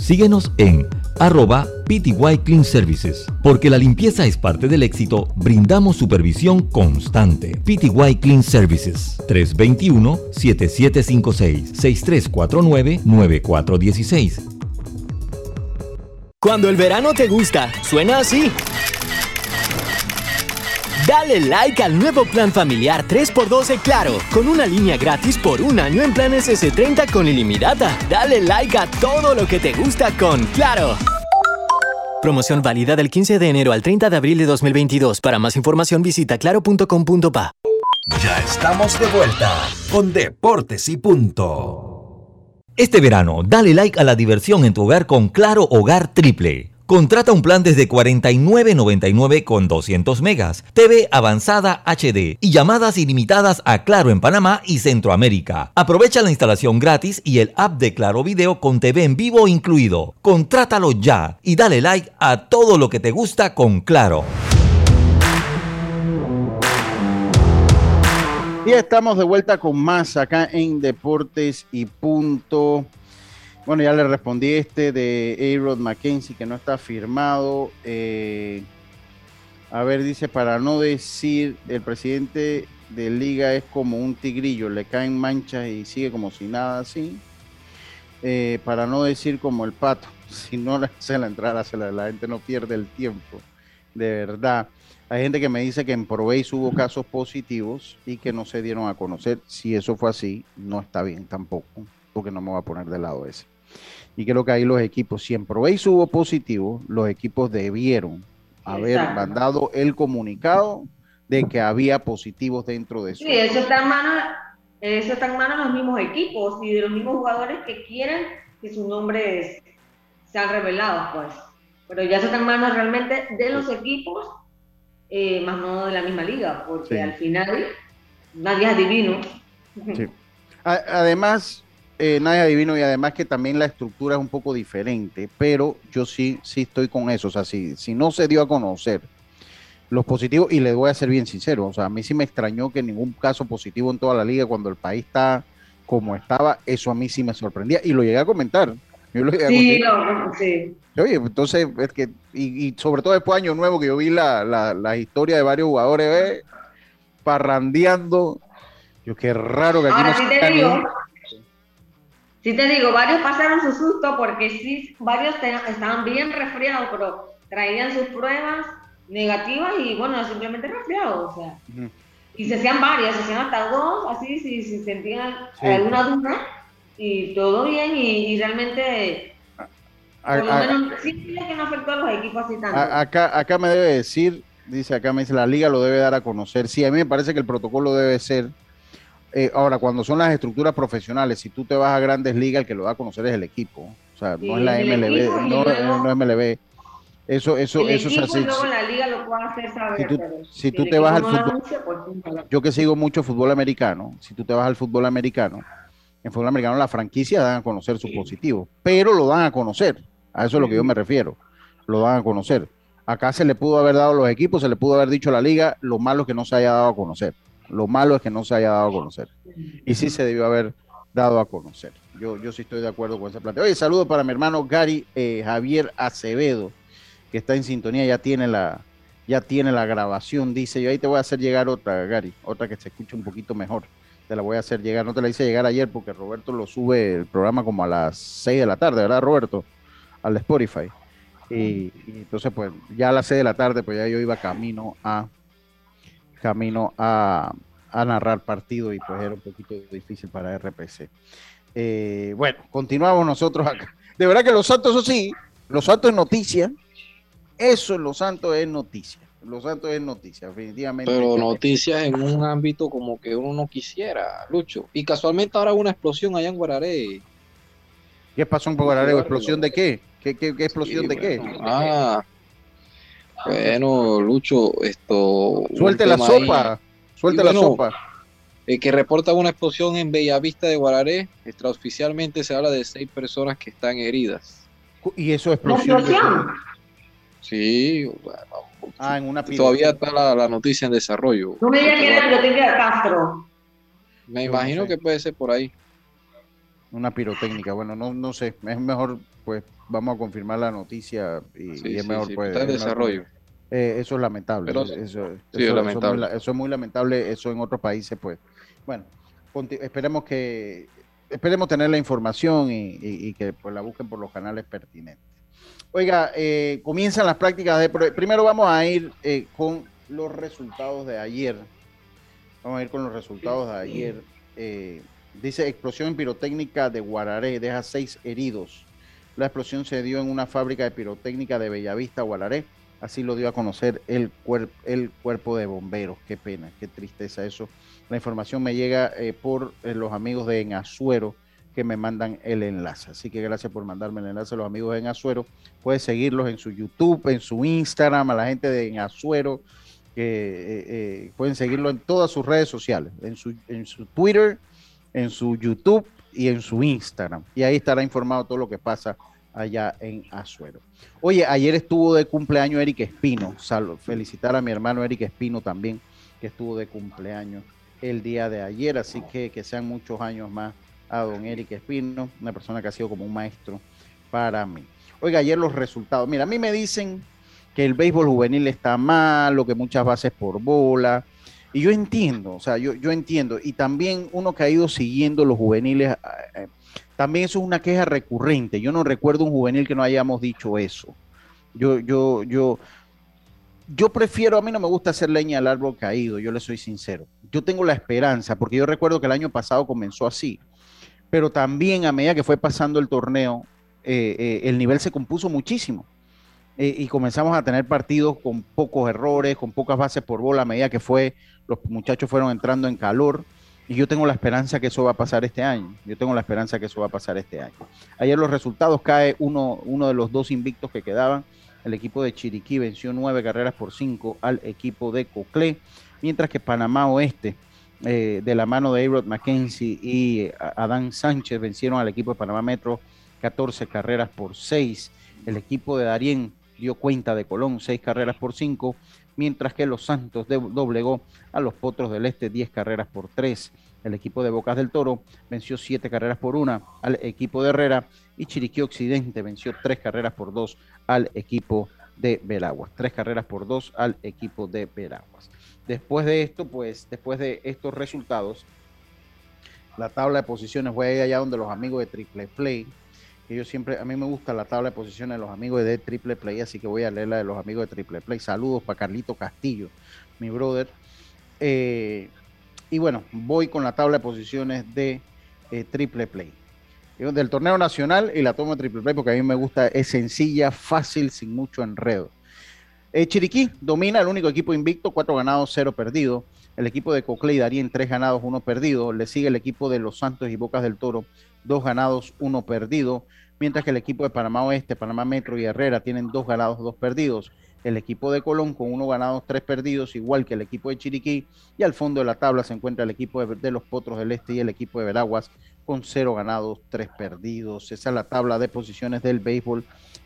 Síguenos en arroba PTY Clean Services. Porque la limpieza es parte del éxito, brindamos supervisión constante. PTY Clean Services 321-7756-6349-9416. Cuando el verano te gusta, suena así. Dale like al nuevo plan familiar 3x12 Claro, con una línea gratis por un año en planes S30 con ilimitada. Dale like a todo lo que te gusta con Claro. Promoción válida del 15 de enero al 30 de abril de 2022. Para más información visita claro.com.pa. Ya estamos de vuelta con Deportes y Punto. Este verano, dale like a la diversión en tu hogar con Claro Hogar Triple. Contrata un plan desde 49.99 con 200 megas, TV avanzada HD y llamadas ilimitadas a Claro en Panamá y Centroamérica. Aprovecha la instalación gratis y el app de Claro Video con TV en vivo incluido. Contrátalo ya y dale like a todo lo que te gusta con Claro. Y estamos de vuelta con más acá en Deportes y Punto. Bueno, ya le respondí este de A-Rod Mackenzie que no está firmado. Eh, a ver, dice, para no decir, el presidente de liga es como un tigrillo, le caen manchas y sigue como si nada así. Eh, para no decir como el pato, <laughs> si no le la entrada, la, la gente no pierde el tiempo, de verdad. Hay gente que me dice que en Proveis hubo casos positivos y que no se dieron a conocer. Si eso fue así, no está bien tampoco, porque no me voy a poner del lado ese. Y creo que ahí los equipos, si en Proveis hubo positivo, los equipos debieron haber mandado el comunicado de que había positivos dentro de eso. Sí, eso está en manos, eso está en manos de los mismos equipos y de los mismos jugadores que quieren que sus nombres sean revelados, pues. Pero ya eso está en manos realmente de los equipos, eh, más no de la misma liga, porque al final nadie es adivino. Sí. Además, eh, nadie adivino y además que también la estructura es un poco diferente, pero yo sí, sí estoy con eso. O sea, si, si no se dio a conocer los positivos, y le voy a ser bien sincero, o sea, a mí sí me extrañó que ningún caso positivo en toda la liga cuando el país está como estaba, eso a mí sí me sorprendía y lo llegué a comentar. Yo lo llegué sí, a sí. Oye, entonces, es que, y, sobre todo después de Año Nuevo, que yo vi la, la, historia de varios jugadores parrandeando, yo qué raro que aquí no sí te digo, sí te digo, varios pasaron su susto porque sí, varios estaban bien resfriados, pero traían sus pruebas negativas y bueno, simplemente resfriado, o sea. Y se hacían varias, se hacían hasta dos, así, si, si sentían alguna duda, y todo bien, y, realmente, por lo menos, sí que no afectó a los equipos así tanto. Acá, acá me debe decir, dice acá me dice, la liga lo debe dar a conocer. Sí, a mí me parece que el protocolo debe ser. Eh, ahora, cuando son las estructuras profesionales, si tú te vas a grandes ligas, el que lo da a conocer es el equipo. O sea, no es la MLB, no, no es MLB. Eso, eso, eso es así. Si tú, te vas al fútbol, pues, yo que sigo mucho fútbol americano, si tú te vas al fútbol americano, en fútbol americano la franquicia dan a conocer su positivo, pero lo dan a conocer. A eso es lo que yo me refiero. Lo dan a conocer. Acá se le pudo haber dado a los equipos, se le pudo haber dicho a la liga, lo malo es que no se haya dado a conocer. Lo malo es que no se haya dado a conocer. Y sí se debió haber dado a conocer. Yo, yo sí estoy de acuerdo con ese planteo. Oye, saludo para mi hermano Gary eh, Javier Acevedo que está en sintonía, ya tiene la, ya tiene la grabación, dice, yo ahí te voy a hacer llegar otra, Gary, otra que se escuche un poquito mejor. Te la voy a hacer llegar, no te la hice llegar ayer porque Roberto lo sube el programa como a las 6 de la tarde, ¿verdad, Roberto? Al Spotify. Y, entonces, pues, ya a las 6 de la tarde, pues ya yo iba camino a camino a, a narrar partido y pues era un poquito difícil para RPC. Eh, bueno, continuamos nosotros acá. De verdad que los Santos, eso sí, los Santos es noticia, eso en Los Santos es noticia. Los Santos es noticia, definitivamente. Pero noticias en un ámbito como que uno no quisiera, Lucho. Y casualmente ahora una explosión allá en Guararé. ¿Qué pasó en Guararé? ¿Explosión de qué? ¿Qué, qué, explosión de qué? Ah, bueno, Lucho, esto. Suelte la sopa. Suelte la sopa. El que reporta una explosión en Bellavista de Guararé, extraoficialmente se habla de seis personas que están heridas. ¿Y eso es explosión? ¿Explosión? Sí, ah, en una todavía está la, noticia en desarrollo. No me digas que era pirotécnica Castro. Me imagino que puede ser por ahí. Una pirotécnica, bueno, no, no sé, es mejor, pues vamos a confirmar la noticia y, es mejor, pues. Está en desarrollo. Eh, eso es lamentable. eso, es lamentable. Eso, es muy lamentable. Eso en otros países, pues. Bueno, esperemos que esperemos tener la información y, y, que pues, la busquen por los canales pertinentes. Oiga, eh, comienzan las prácticas de... Primero vamos a ir eh, con los resultados de ayer. Vamos a ir con los resultados de ayer. Dice explosión pirotécnica de Guararé, deja seis heridos. La explosión se dio en una fábrica de pirotécnica de Bellavista, Guararé. Así lo dio a conocer el, el cuerpo de bomberos. Qué pena, qué tristeza eso. La información me llega por los amigos de Azuero que me mandan el enlace. Así que gracias por mandarme el enlace a los amigos en Azuero. Puedes seguirlos en su YouTube, en su Instagram, a la gente de en Azuero. que eh, eh, pueden seguirlo en todas sus redes sociales, en su, en su Twitter, en su YouTube y en su Instagram. Y ahí estará informado todo lo que pasa allá en Azuero. Oye, ayer estuvo de cumpleaños Eric Espino. Salvo, felicitar a mi hermano Eric Espino también, que estuvo de cumpleaños el día de ayer. Así que que sean muchos años más a don Eric Espino, una persona que ha sido como un maestro para mí. Oiga, ayer los resultados. Mira, a mí me dicen que el béisbol juvenil está malo, que muchas bases por bola. Y yo entiendo, o sea, yo, yo entiendo. Y también uno que ha ido siguiendo los juveniles, eh, también eso es una queja recurrente. Yo no recuerdo un juvenil que no hayamos dicho eso. Yo, yo, yo, yo prefiero, a mí no me gusta hacer leña al árbol caído, yo le soy sincero. Yo tengo la esperanza, porque yo recuerdo que el año pasado comenzó así, pero también a medida que fue pasando el torneo, eh, eh, el nivel se compuso muchísimo. Eh, y comenzamos a tener partidos con pocos errores, con pocas bases por bola a medida que fue, los muchachos fueron entrando en calor. Y yo tengo la esperanza que eso va a pasar este año. Yo tengo la esperanza que eso va a pasar este año. Ayer los resultados cae uno, uno de los dos invictos que quedaban el equipo de Chiriquí venció nueve carreras por cinco al equipo de Coclé, mientras que Panamá Oeste, eh, de la mano de Ayrod Mackenzie y eh, Adán Sánchez, vencieron al equipo de Panamá Metro 14 carreras por seis. El equipo de Darien dio cuenta de Colón, seis carreras por cinco, mientras que Los Santos doblegó a los Potros del Este 10 carreras por tres. El equipo de Bocas del Toro venció siete carreras por una al equipo de Herrera y Chiriquí Occidente venció tres carreras por dos al equipo de Veraguas. Tres carreras por dos al equipo de Veraguas. Después de esto, pues, después de estos resultados, la tabla de posiciones fue allá donde los amigos de Triple Play, que yo siempre, a mí me gusta la tabla de posiciones de los amigos de Triple Play, así que voy a leer la de los amigos de Triple Play. Saludos para Carlito Castillo, mi brother. Eh, y bueno, voy con la tabla de posiciones de eh, Triple Play del torneo nacional y la tomo de triple play porque a mí me gusta, es sencilla, fácil, sin mucho enredo. Eh, Chiriquí domina el único equipo invicto, cuatro ganados, cero perdidos. El equipo de Coclé y tres ganados, uno perdido. Le sigue el equipo de Los Santos y Bocas del Toro, dos ganados, uno perdido. Mientras que el equipo de Panamá Oeste, Panamá Metro y Herrera tienen dos ganados, dos perdidos. El equipo de Colón con uno ganado, tres perdidos, igual que el equipo de Chiriquí. Y al fondo de la tabla se encuentra el equipo de, los Potros del Este y el equipo de Veraguas con cero ganados, tres perdidos. Esa es la tabla de posiciones del béisbol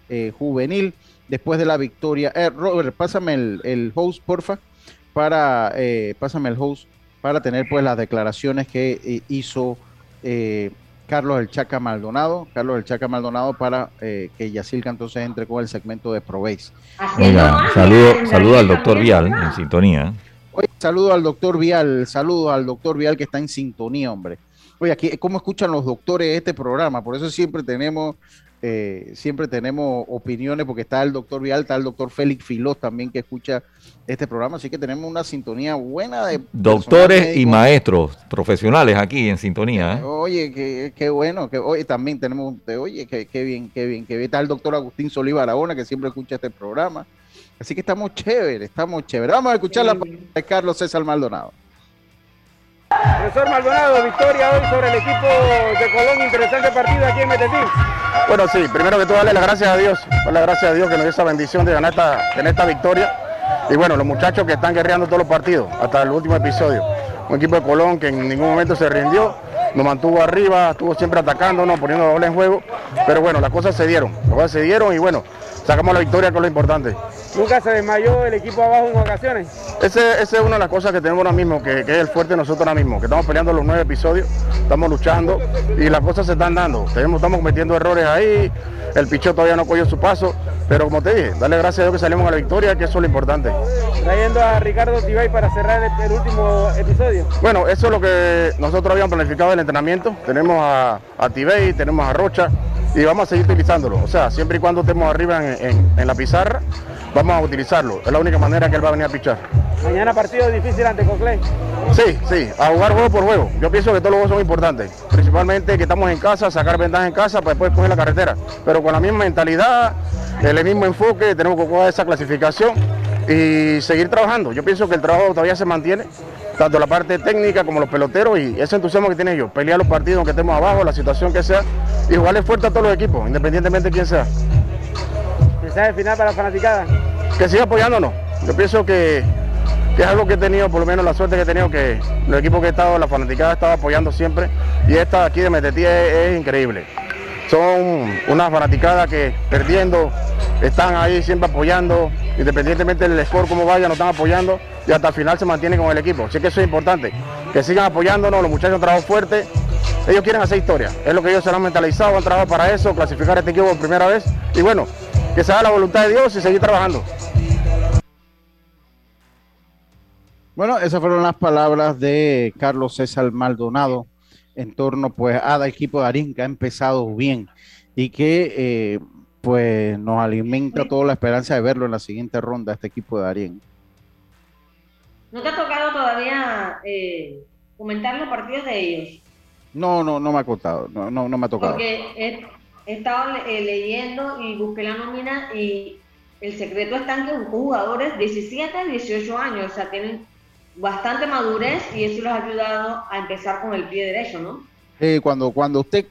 eh, juvenil. Después de la victoria, eh, Robert, pásame el, host, porfa, para, eh, pásame el host para tener pues las declaraciones que hizo Carlos El Chaca Maldonado, Carlos El Chaca Maldonado para que Yacilca entonces entre con el segmento de Proveis. saludo, saludo al doctor Vial en sintonía. Oye, saludo al doctor Vial, saludo al doctor Vial que está en sintonía, hombre. Oye, aquí, ¿cómo escuchan los doctores este programa? Por eso siempre tenemos, eh, siempre tenemos opiniones, porque está el doctor Vial, está el doctor Félix Filó también que escucha este programa, así que tenemos una sintonía buena de... Doctores y maestros profesionales aquí en sintonía. ¿eh? Oye, qué, bueno, que hoy también tenemos, oye, qué, bien, qué bien, que bien. Está el doctor Agustín Solí Barahona, que siempre escucha este programa. Así que estamos chéveres, estamos chéveres. Vamos a escuchar la de Carlos César Maldonado. Profesor Maldonado, victoria hoy sobre el equipo de Colón, interesante partido aquí en Medellín. Bueno, sí, primero que todo darle las gracias a Dios, darle las gracias a Dios que nos dio esa bendición de ganar esta, tener esta victoria. Y bueno, los muchachos que están guerreando todos los partidos, hasta el último episodio. Un equipo de Colón que en ningún momento se rindió, nos mantuvo arriba, estuvo siempre atacándonos, poniendo doble en juego. Pero bueno, las cosas se dieron, las cosas se dieron y bueno, sacamos la victoria, que es lo importante. ¿Nunca se desmayó el equipo abajo en ocasiones? Esa es una de las cosas que tenemos ahora mismo, que, es el fuerte de nosotros ahora mismo, que estamos peleando los nueve episodios, estamos luchando y las cosas se están dando. Tenemos, estamos cometiendo errores ahí, el pichó todavía no cogió su paso, pero como te dije, dale gracias a Dios que salimos a la victoria, que eso es lo importante. Trayendo a Ricardo Tibay para cerrar el, último episodio. Bueno, eso es lo que nosotros habíamos planificado el entrenamiento. Tenemos a, a Tibay, tenemos a Rocha y vamos a seguir utilizándolo. O sea, siempre y cuando estemos arriba en la pizarra, vamos a utilizarlo. Es la única manera que él va a venir a pichar. Mañana partido difícil ante Coclé. Sí, sí, a jugar juego por juego. Yo pienso que todos los juegos son importantes. Principalmente que estamos en casa, sacar ventaja en casa para después coger la carretera. Pero con la misma mentalidad, el mismo enfoque, tenemos que jugar esa clasificación y seguir trabajando. Yo pienso que el trabajo todavía se mantiene, tanto la parte técnica como los peloteros y ese entusiasmo que tienen ellos. Pelear los partidos aunque estemos abajo, la situación que sea, y jugarle fuerte a todos los equipos, independientemente de quién sea. ¿Mensaje final para la fanaticada? Que siga apoyándonos. Yo pienso que, es algo que he tenido, por lo menos la suerte que he tenido, que los equipos que he estado, la fanaticada ha estado apoyando siempre. Y esta aquí de Metetí es, increíble. Son unas fanaticadas que perdiendo, están ahí siempre apoyando, independientemente del score como vaya, nos están apoyando y hasta el final se mantienen con el equipo. Así que eso es importante, que sigan apoyándonos, los muchachos han trabajado fuerte, ellos quieren hacer historia, es lo que ellos se han mentalizado, han trabajado para eso, clasificar este equipo por primera vez y bueno, que se haga la voluntad de Dios y seguir trabajando. Bueno, esas fueron las palabras de Carlos César Maldonado en torno pues al equipo de Arín que ha empezado bien y que eh, pues nos alimenta toda la esperanza de verlo en la siguiente ronda este equipo de Darien. ¿No te ha tocado todavía eh, comentar los partidos de ellos? No, no, no me ha contado, no, no, me ha tocado. Porque he, estado eh, leyendo y busqué la nómina y el secreto está en que jugadores 17 a 18 años, o sea, tienen bastante madurez y eso los ha ayudado a empezar con el pie derecho, ¿no? Eh, cuando, cuando usted,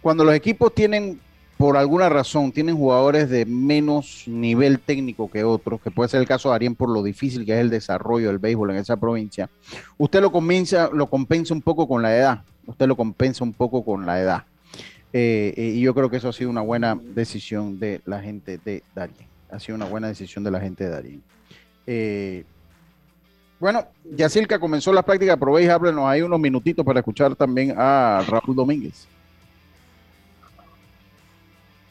cuando los equipos tienen por alguna razón tienen jugadores de menos nivel técnico que otros, que puede ser el caso de Arien por lo difícil que es el desarrollo del béisbol en esa provincia, usted lo compensa, lo compensa un poco con la edad, usted lo compensa un poco con la edad. Eh, eh, y yo creo que eso ha sido una buena decisión de la gente de Darien. Ha sido una buena decisión de la gente de Darien. Bueno, Yacirca comenzó la práctica, aproveche, háblenos ahí unos minutitos para escuchar también a Raúl Domínguez.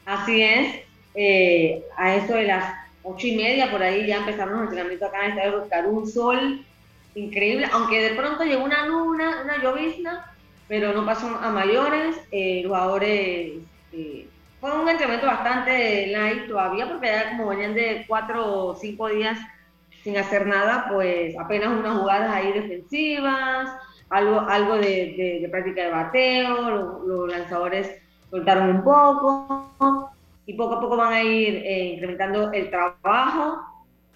Así es, eh, a eso de las ocho y media por ahí ya empezaron los entrenamientos acá en el estadio un sol increíble, aunque de pronto llegó una luna, una llovizna, pero no pasó a mayores, eh, jugadores, eh, fue un entrenamiento bastante light todavía, porque ya como venían de cuatro o cinco días sin hacer nada, pues apenas unas jugadas ahí defensivas, algo, algo de, práctica de bateo, los lanzadores soltaron un poco y poco a poco van a ir eh, incrementando el trabajo.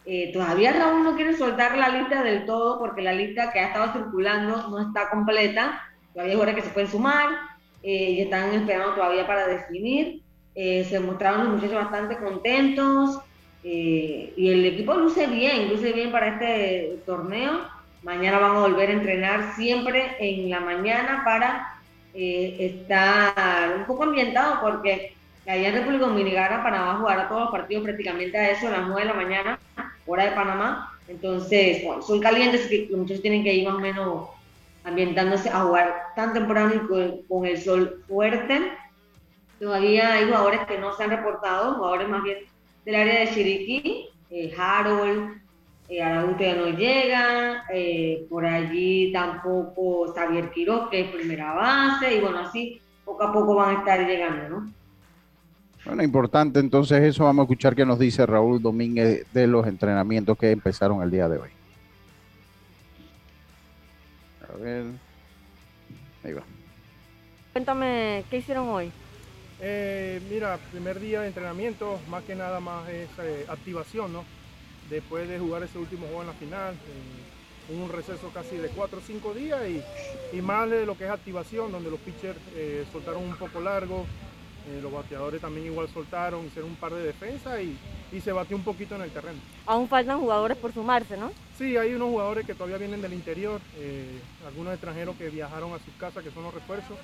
Eh, todavía Raúl no quiere soltar la lista del todo porque la lista que ha estado circulando no está completa. Todavía hay jugadores que se pueden sumar eh, y están esperando todavía para definir. se mostraron los muchachos bastante contentos y el equipo luce bien, luce bien para este torneo. Mañana van a volver a entrenar siempre en la mañana para eh, está un poco ambientado porque allá en República Dominicana Panamá jugará todos los partidos prácticamente a eso, a las 9 de la mañana, hora de Panamá. Entonces, son calientes y los muchachos tienen que ir más o menos ambientándose a jugar tan temprano y con, el sol fuerte. Todavía hay jugadores que no se han reportado, jugadores más bien del área de Chiriquí, eh, Harold, eh, Araújo ya no llega, eh, por allí tampoco Xavier Quiroz, que es primera base, y bueno, así poco a poco van a estar llegando, ¿no? Bueno, importante entonces eso, vamos a escuchar qué nos dice Raúl Domínguez de los entrenamientos que empezaron el día de hoy. A ver, ahí va. Cuéntame, ¿qué hicieron hoy? Eh, mira, primer día de entrenamiento, más que nada más es eh, activación, ¿no? después de jugar ese último juego en la final, un receso casi de 4 o 5 días y, más de lo que es activación, donde los pitchers eh, soltaron un poco largo, eh, los bateadores también igual soltaron, hicieron un par de defensas y, se batió un poquito en el terreno. Aún faltan jugadores por sumarse, ¿no? Sí, hay unos jugadores que todavía vienen del interior, eh, algunos extranjeros que viajaron a sus casas, que son los refuerzos,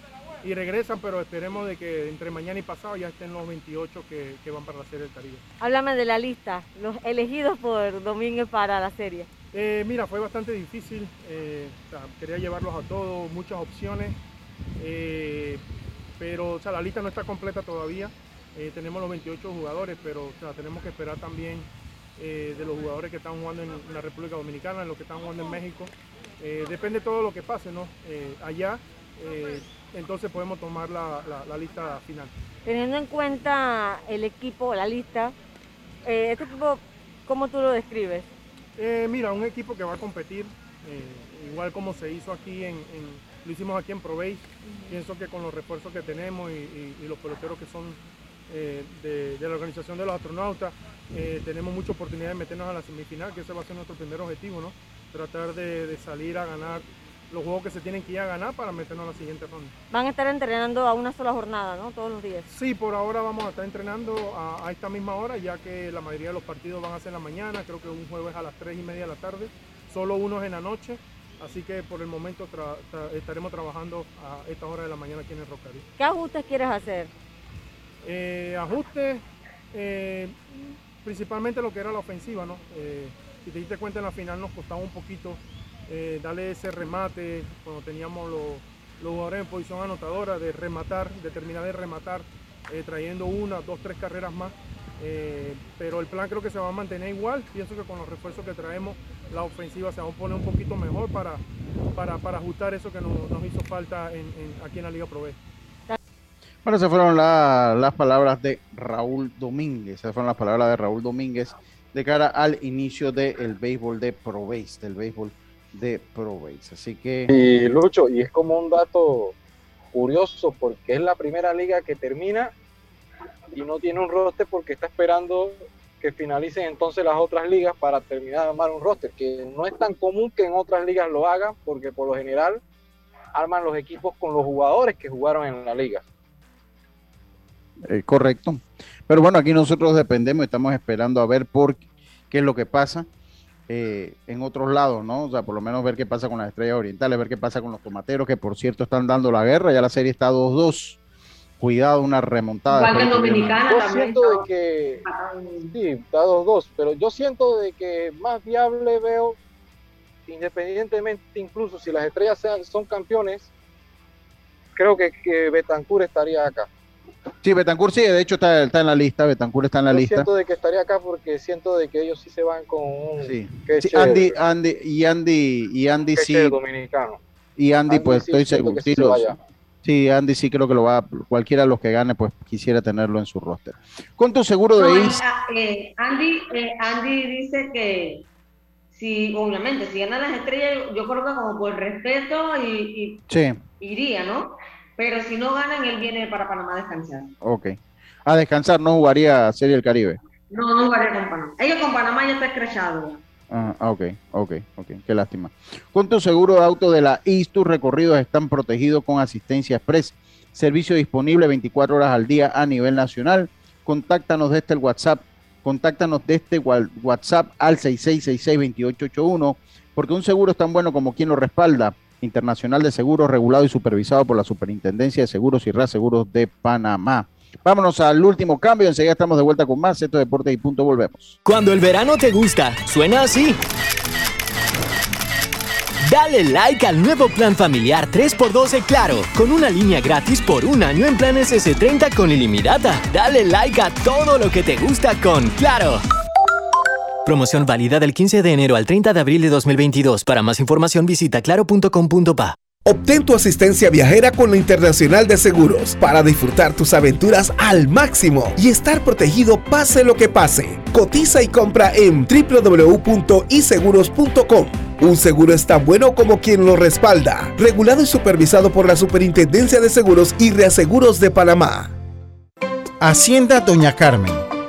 y regresan, pero esperemos de que entre mañana y pasado ya estén los 28 que, van para la Serie del Caribe. Háblame de la lista, los elegidos por Domínguez para la serie. Eh, mira, fue bastante difícil, eh, quería llevarlos a todos, muchas opciones, eh, pero o la lista no está completa todavía. tenemos los 28 jugadores, pero tenemos que esperar también de los jugadores que están jugando en, la República Dominicana, en los que están jugando en México. depende de todo lo que pase, ¿no? allá entonces podemos tomar la, lista final. Teniendo en cuenta el equipo, la lista, eh, ¿este equipo cómo tú lo describes? Eh, mira, un equipo que va a competir, eh, igual como se hizo aquí en, lo hicimos aquí en Provey. Pienso que con los refuerzos que tenemos y, los peloteros que son de, la organización de los astronautas, tenemos mucha oportunidad de meternos a la semifinal, que ese va a ser nuestro primer objetivo, ¿no? Tratar de salir a ganar los juegos que se tienen que ir a ganar para meternos a la siguiente ronda. Van a estar entrenando a una sola jornada, ¿no? Todos los días. Sí, por ahora vamos a estar entrenando a, esta misma hora, ya que la mayoría de los partidos van a ser en la mañana, creo que un jueves a las 3 y media de la tarde, solo unos en la noche, así que por el momento estaremos trabajando a esta hora de la mañana aquí en el Rocarí. ¿Qué ajustes quieres hacer? Eh, ajustes, eh, principalmente lo que era la ofensiva, ¿no? Eh, si te diste cuenta en la final nos costaba un poquito eh, darle ese remate cuando teníamos los, jugadores en posición anotadora, de rematar, de terminar de rematar, eh, trayendo una, dos, tres carreras más. Eh, pero el plan creo que se va a mantener igual. Pienso que con los refuerzos que traemos la ofensiva se va a poner un poquito mejor para, para, para ajustar eso que nos, nos hizo falta en, en, aquí en la Liga Pro. Bueno, esas fueron la, las palabras de Raúl Domínguez. Esas fueron las palabras de Raúl Domínguez de cara al inicio del béisbol de Pro Base, del béisbol de Pro Base. Así que. Y Lucho, y es como un dato curioso porque es la primera liga que termina y no tiene un roster porque está esperando que finalicen entonces las otras ligas para terminar de armar un roster, que no es tan común que en otras ligas lo hagan porque por lo general arman los equipos con los jugadores que jugaron en la liga. Eh, correcto. Pero bueno, aquí nosotros dependemos, estamos esperando a ver por qué es lo que pasa eh, en otros lados, ¿no? O sea, por lo menos ver qué pasa con las estrellas orientales, ver qué pasa con los tomateros, que por cierto están dando la guerra, ya la serie está 2-2. Cuidado, una remontada. Igual que Dominicana Yo también. siento de que, sí, está 2-2, pero yo siento de que más viable veo, independientemente, incluso si las estrellas sean, son campeones, creo que, que Betancourt estaría acá. Sí, Betancourt sí, de hecho está, está en la lista, Betancourt está en la Yo lista. siento de que estaría acá porque siento de que ellos sí se van con un Sí. Sí, Andy, Andy, y Andy, y Andy sí, dominicano. y Andy, Andy pues sí estoy seguro. Sí, sí se los- vaya. sí, Andy sí creo que lo va, cualquiera de los que gane, pues quisiera tenerlo en su roster. Con tu seguro No, de eh, IS, ah, eh, Andy, eh, Andy dice que si, obviamente, si ganan las estrellas, yo creo que como por respeto y, sí, y iría, ¿no? Pero si no ganan, él viene para Panamá a descansar. ok. A descansar, no jugaría Serie del Caribe. No, no jugaría con Panamá. Ellos con Panamá ya está escrachado. Ah, ok, ok, ok, qué lástima. Con tu seguro de auto de la IS, tus recorridos están protegidos con asistencia express. Servicio disponible 24 horas al día a nivel nacional. Contáctanos desde el WhatsApp, contáctanos desde wa- WhatsApp al 6666-2881, porque un seguro es tan bueno como quien lo respalda. Internacional de Seguros, regulado y supervisado por la Superintendencia de Seguros y Reaseguros de Panamá. Vámonos al último cambio, enseguida estamos de vuelta con más. Esto es Deportes y Punto, volvemos. Cuando el verano te gusta, suena así. Dale like al nuevo plan familiar 3x12 Claro, con una línea gratis por un año en planes S30 con ilimitada. Dale like a todo lo que te gusta con Claro. Promoción válida del 15 de enero al 30 de abril de 2022. Para más información visita claro.com.pa. Obtén tu asistencia viajera con la Internacional de Seguros para disfrutar tus aventuras al máximo y estar protegido pase lo que pase. Cotiza y compra en www.iseguros.com. Un seguro es tan bueno como quien lo respalda. Regulado y supervisado por la Superintendencia de Seguros y Reaseguros de Panamá. Hacienda Doña Carmen,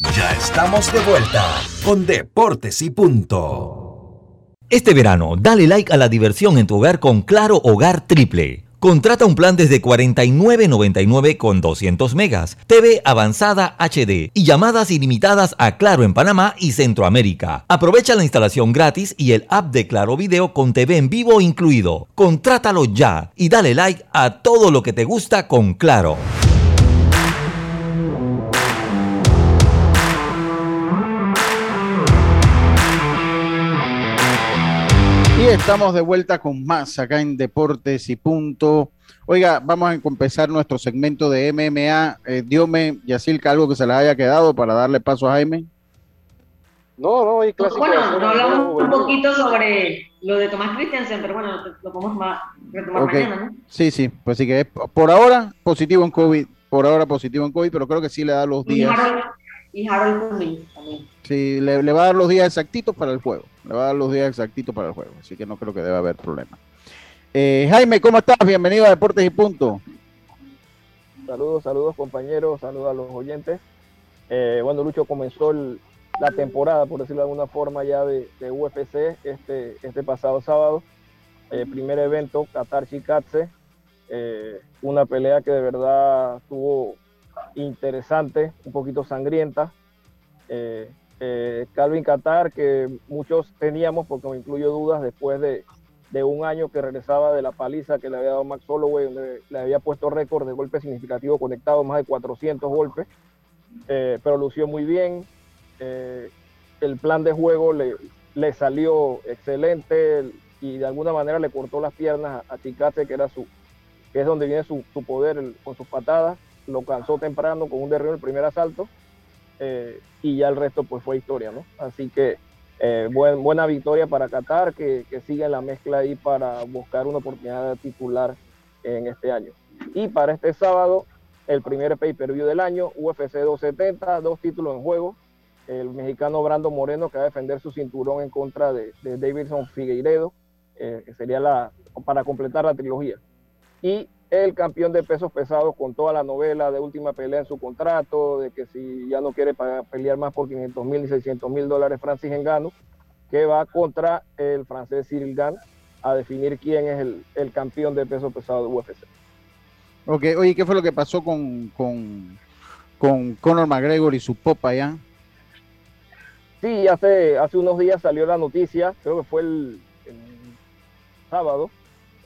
Ya estamos de vuelta con Deportes y Punto. Este verano, dale like a la diversión en tu hogar con Claro Hogar Triple. Contrata un plan desde 49.99 con 200 megas, TV avanzada HD y llamadas ilimitadas a Claro en Panamá y Centroamérica. Aprovecha la instalación gratis y el app de Claro Video con TV en vivo incluido. Contrátalo ya y dale like a todo lo que te gusta con Claro. Estamos de vuelta con más acá en Deportes y Punto. Oiga, vamos a empezar nuestro segmento de MMA. Eh, Diome, Yacilca, algo que se les haya quedado para darle paso a Jaime. No, no, hay clásico. Bueno, no hablamos un poquito sobre lo de Tomás Christiansen, pero bueno, lo podemos ma- retomar mañana, ¿no? Sí, sí, pues sí que es por ahora positivo en COVID, por ahora positivo en COVID, pero creo que sí le da los Y días. Harold, y Harold Cummings también. Sí, le, va a dar los días exactitos para el juego. Le va a dar los días exactitos para el juego. Así que no creo que deba haber problema. Eh, Jaime, ¿cómo estás? Bienvenido a Deportes y Punto. Saludos, saludos compañeros, saludos a los oyentes. Eh, bueno, Lucho comenzó la temporada, por decirlo de alguna forma, ya de, UFC este, este pasado sábado. Eh, primer evento, Qatar Chikatse. Una pelea que de verdad estuvo interesante, un poquito sangrienta. Eh, Calvin Qatar, que muchos teníamos, porque me incluyo dudas, después de, de un año que regresaba de la paliza que le había dado Max Holloway, donde le había puesto récord de golpes significativos conectados, más de 400 golpes, eh, pero lució muy bien. eh, el plan de juego le, le salió excelente y de alguna manera le cortó las piernas a, a que, era su, que es donde viene su, su poder con sus patadas. Lo cansó temprano con un derribo en el primer asalto eh, y ya el resto pues fue historia, ¿no? Así que eh, buen- buena victoria para Qatar, que, que sigue en la mezcla ahí para buscar una oportunidad titular en este año. Y para este sábado, el primer pay-per-view del año, UFC 270, dos títulos en juego. El mexicano Brando Moreno que va a defender su cinturón en contra de, de Davidson Figueiredo, eh, que sería la, para completar la trilogía. Y el campeón de pesos pesados con toda la novela de última pelea en su contrato, de que si ya no quiere pagar- pelear más por 500 mil y 600 mil dólares Francis Engano, que va contra el francés Cyril Gann a definir quién es el, el campeón de peso pesado de UFC. Ok, oye, ¿qué fue lo que pasó con, con, con Conor McGregor y su popa allá? Sí, hace, hace unos días salió la noticia, creo que fue el, el sábado,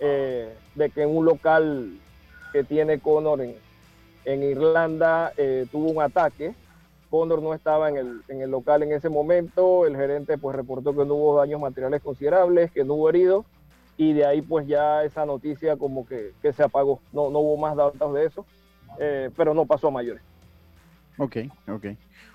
eh, de que en un local que tiene Conor en, en Irlanda eh, tuvo un ataque. Conor no estaba en el, en el local en ese momento, el gerente pues reportó que no hubo daños materiales considerables, que no hubo heridos, y de ahí pues ya esa noticia como que, que se apagó, no, no hubo más datos de eso, eh, pero no pasó a mayores. Ok, ok,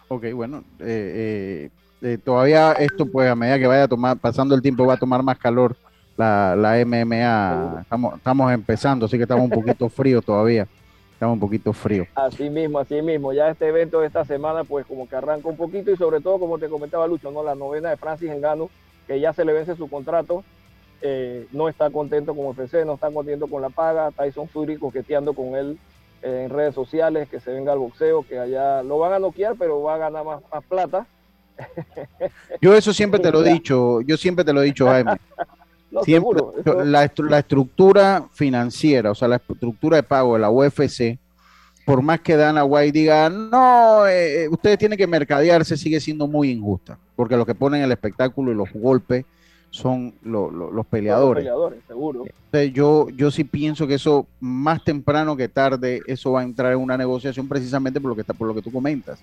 ok, bueno, eh, eh, todavía esto, pues a medida que vaya tomar, pasando el tiempo, va a tomar más calor la, la MMA. Estamos, estamos empezando, así que estamos un poquito <laughs> fríos todavía. Estamos un poquito fríos. Así mismo, así mismo. Ya este evento de esta semana, pues como que arranca un poquito y sobre todo, como te comentaba Lucho, ¿no? La novena de Francis Engano, que ya se le vence su contrato, eh, no está contento con UFC, no está contento con la paga. Tyson Fury coqueteando con él eh, en redes sociales, que se venga al boxeo, que allá lo van a noquear, pero va a ganar más, más plata. Yo eso siempre te lo he <laughs> dicho, yo siempre te lo he dicho, Jaime. No, Siempre, seguro, la, estru- la estructura financiera, o sea, la estructura de pago de la UFC, por más que Dana White diga, no, eh, eh, ustedes tienen que mercadearse, sigue siendo muy injusta, porque lo que ponen el espectáculo y los golpes son lo- lo- los los peleadores. peleadores, seguro. Entonces, yo, yo sí pienso que eso, más temprano que tarde, eso va a entrar en una negociación precisamente por lo que, está, por lo que tú comentas,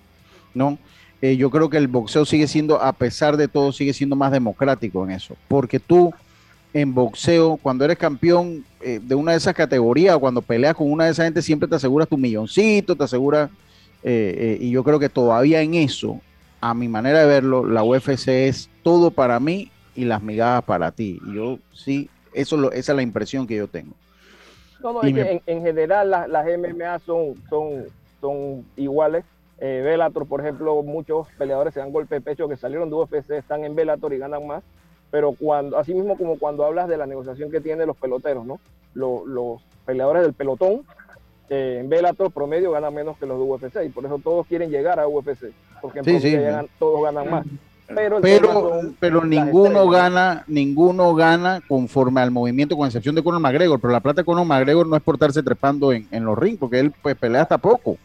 ¿no? Eh, yo creo que el boxeo sigue siendo, a pesar de todo, sigue siendo más democrático en eso, porque tú en boxeo, cuando eres campeón eh, de una de esas categorías, cuando peleas con una de esas gente, siempre te aseguras tu milloncito, te aseguras, eh, eh, y yo creo que todavía en eso, a mi manera de verlo, la UFC es todo para mí y las migajas para ti. Y yo sí, eso lo, esa es la impresión que yo tengo. No, no, es que en, en general las, las MMA son, son, son iguales. Eh, Bellator, por ejemplo, muchos peleadores se dan golpe de pecho que salieron de UFC, están en Bellator y ganan más. Pero cuando, así mismo como cuando hablas de la negociación que tienen los peloteros, ¿no? Lo- los peleadores del pelotón eh, en Bellator promedio ganan menos que los de UFC y por eso todos quieren llegar a UFC, porque en Sí, sí. llegan- todos ganan más. Pero, Pero, ninguno gana, ninguno gana conforme al movimiento, con excepción de Conor McGregor. Pero la plata de Conor McGregor no es por estarse trepando en, en los rings, porque él pues, pelea hasta poco.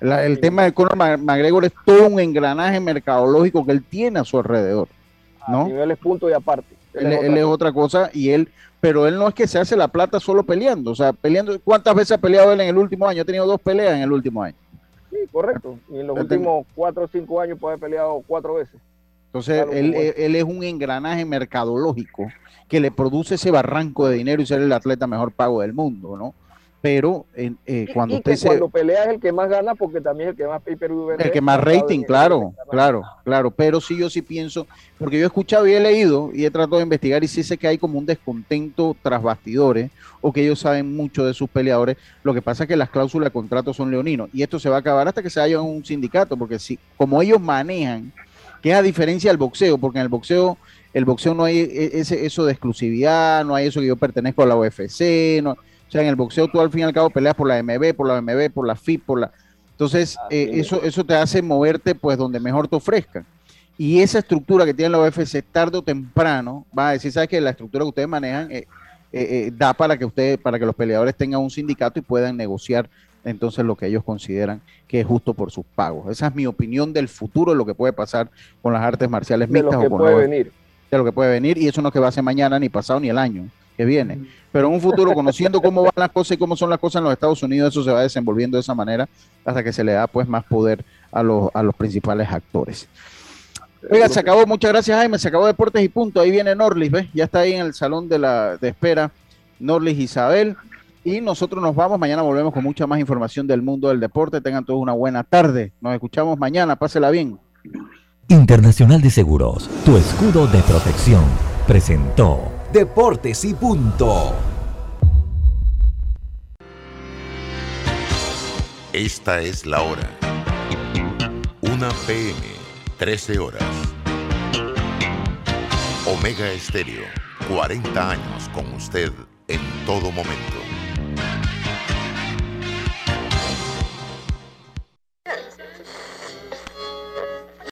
La- el tema de Conor McGregor es todo un engranaje mercadológico que él tiene a su alrededor. ¿No? niveles punto y aparte. Él, él es otra cosa y él, pero él no es que se hace la plata solo peleando, o sea, peleando. ¿Cuántas veces ha peleado él en el último año? Ha tenido dos peleas en el último año. Sí, correcto. Y en los últimos cuatro o cinco años puede haber peleado cuatro veces. Entonces, él- él es un engranaje mercadológico que le produce ese barranco de dinero y ser el atleta mejor pago del mundo, ¿no? Pero eh, cuando y, usted que cuando pelea es el que más gana porque también es el que más pay per view el que más rating claro claro claro pero sí yo sí pienso porque yo he escuchado y he leído y he tratado de investigar y sí sé que hay como un descontento tras bastidores o que ellos saben mucho de sus peleadores. Lo que pasa es que las cláusulas de contrato son leoninos y esto se va a acabar hasta que se haya un sindicato porque si como ellos manejan que es a diferencia del boxeo porque en el boxeo el boxeo no hay e, ese, eso de exclusividad no hay eso que yo pertenezco a la UFC no o sea, en el boxeo tú al fin y al cabo peleas por la MB, por la MB, por la FIP, por la... Entonces, eh, eso, eso te hace moverte pues donde mejor te ofrezcan. Y esa estructura que tiene la UFC tarde o temprano va a decir, ¿sabes que La estructura que ustedes manejan eh, eh, da para que ustedes, para que los peleadores tengan un sindicato y puedan negociar entonces lo que ellos consideran que es justo por sus pagos. Esa es mi opinión del futuro, de lo que puede pasar con las artes marciales mixtas. De lo que o puede venir. De lo que puede venir y eso no es que va a ser mañana, ni pasado, ni el año que viene. Pero en un futuro, conociendo cómo van las cosas y cómo son las cosas en los Estados Unidos, eso se va desenvolviendo de esa manera hasta que se le da pues más poder a los, a los principales actores. Oiga, se acabó, muchas gracias Jaime, se acabó Deportes y punto. Ahí viene Norlis, ¿ves? Ya está ahí en el salón de la de espera Norlis Isabel. Y nosotros nos vamos, mañana volvemos con mucha más información del mundo del deporte. Tengan todos una buena tarde. Nos escuchamos mañana, pásela bien. Internacional de Seguros, tu escudo de protección, presentó Deportes y punto. Esta es la hora. Una PM, 13 horas. Omega Estéreo, 40 años con usted en todo momento.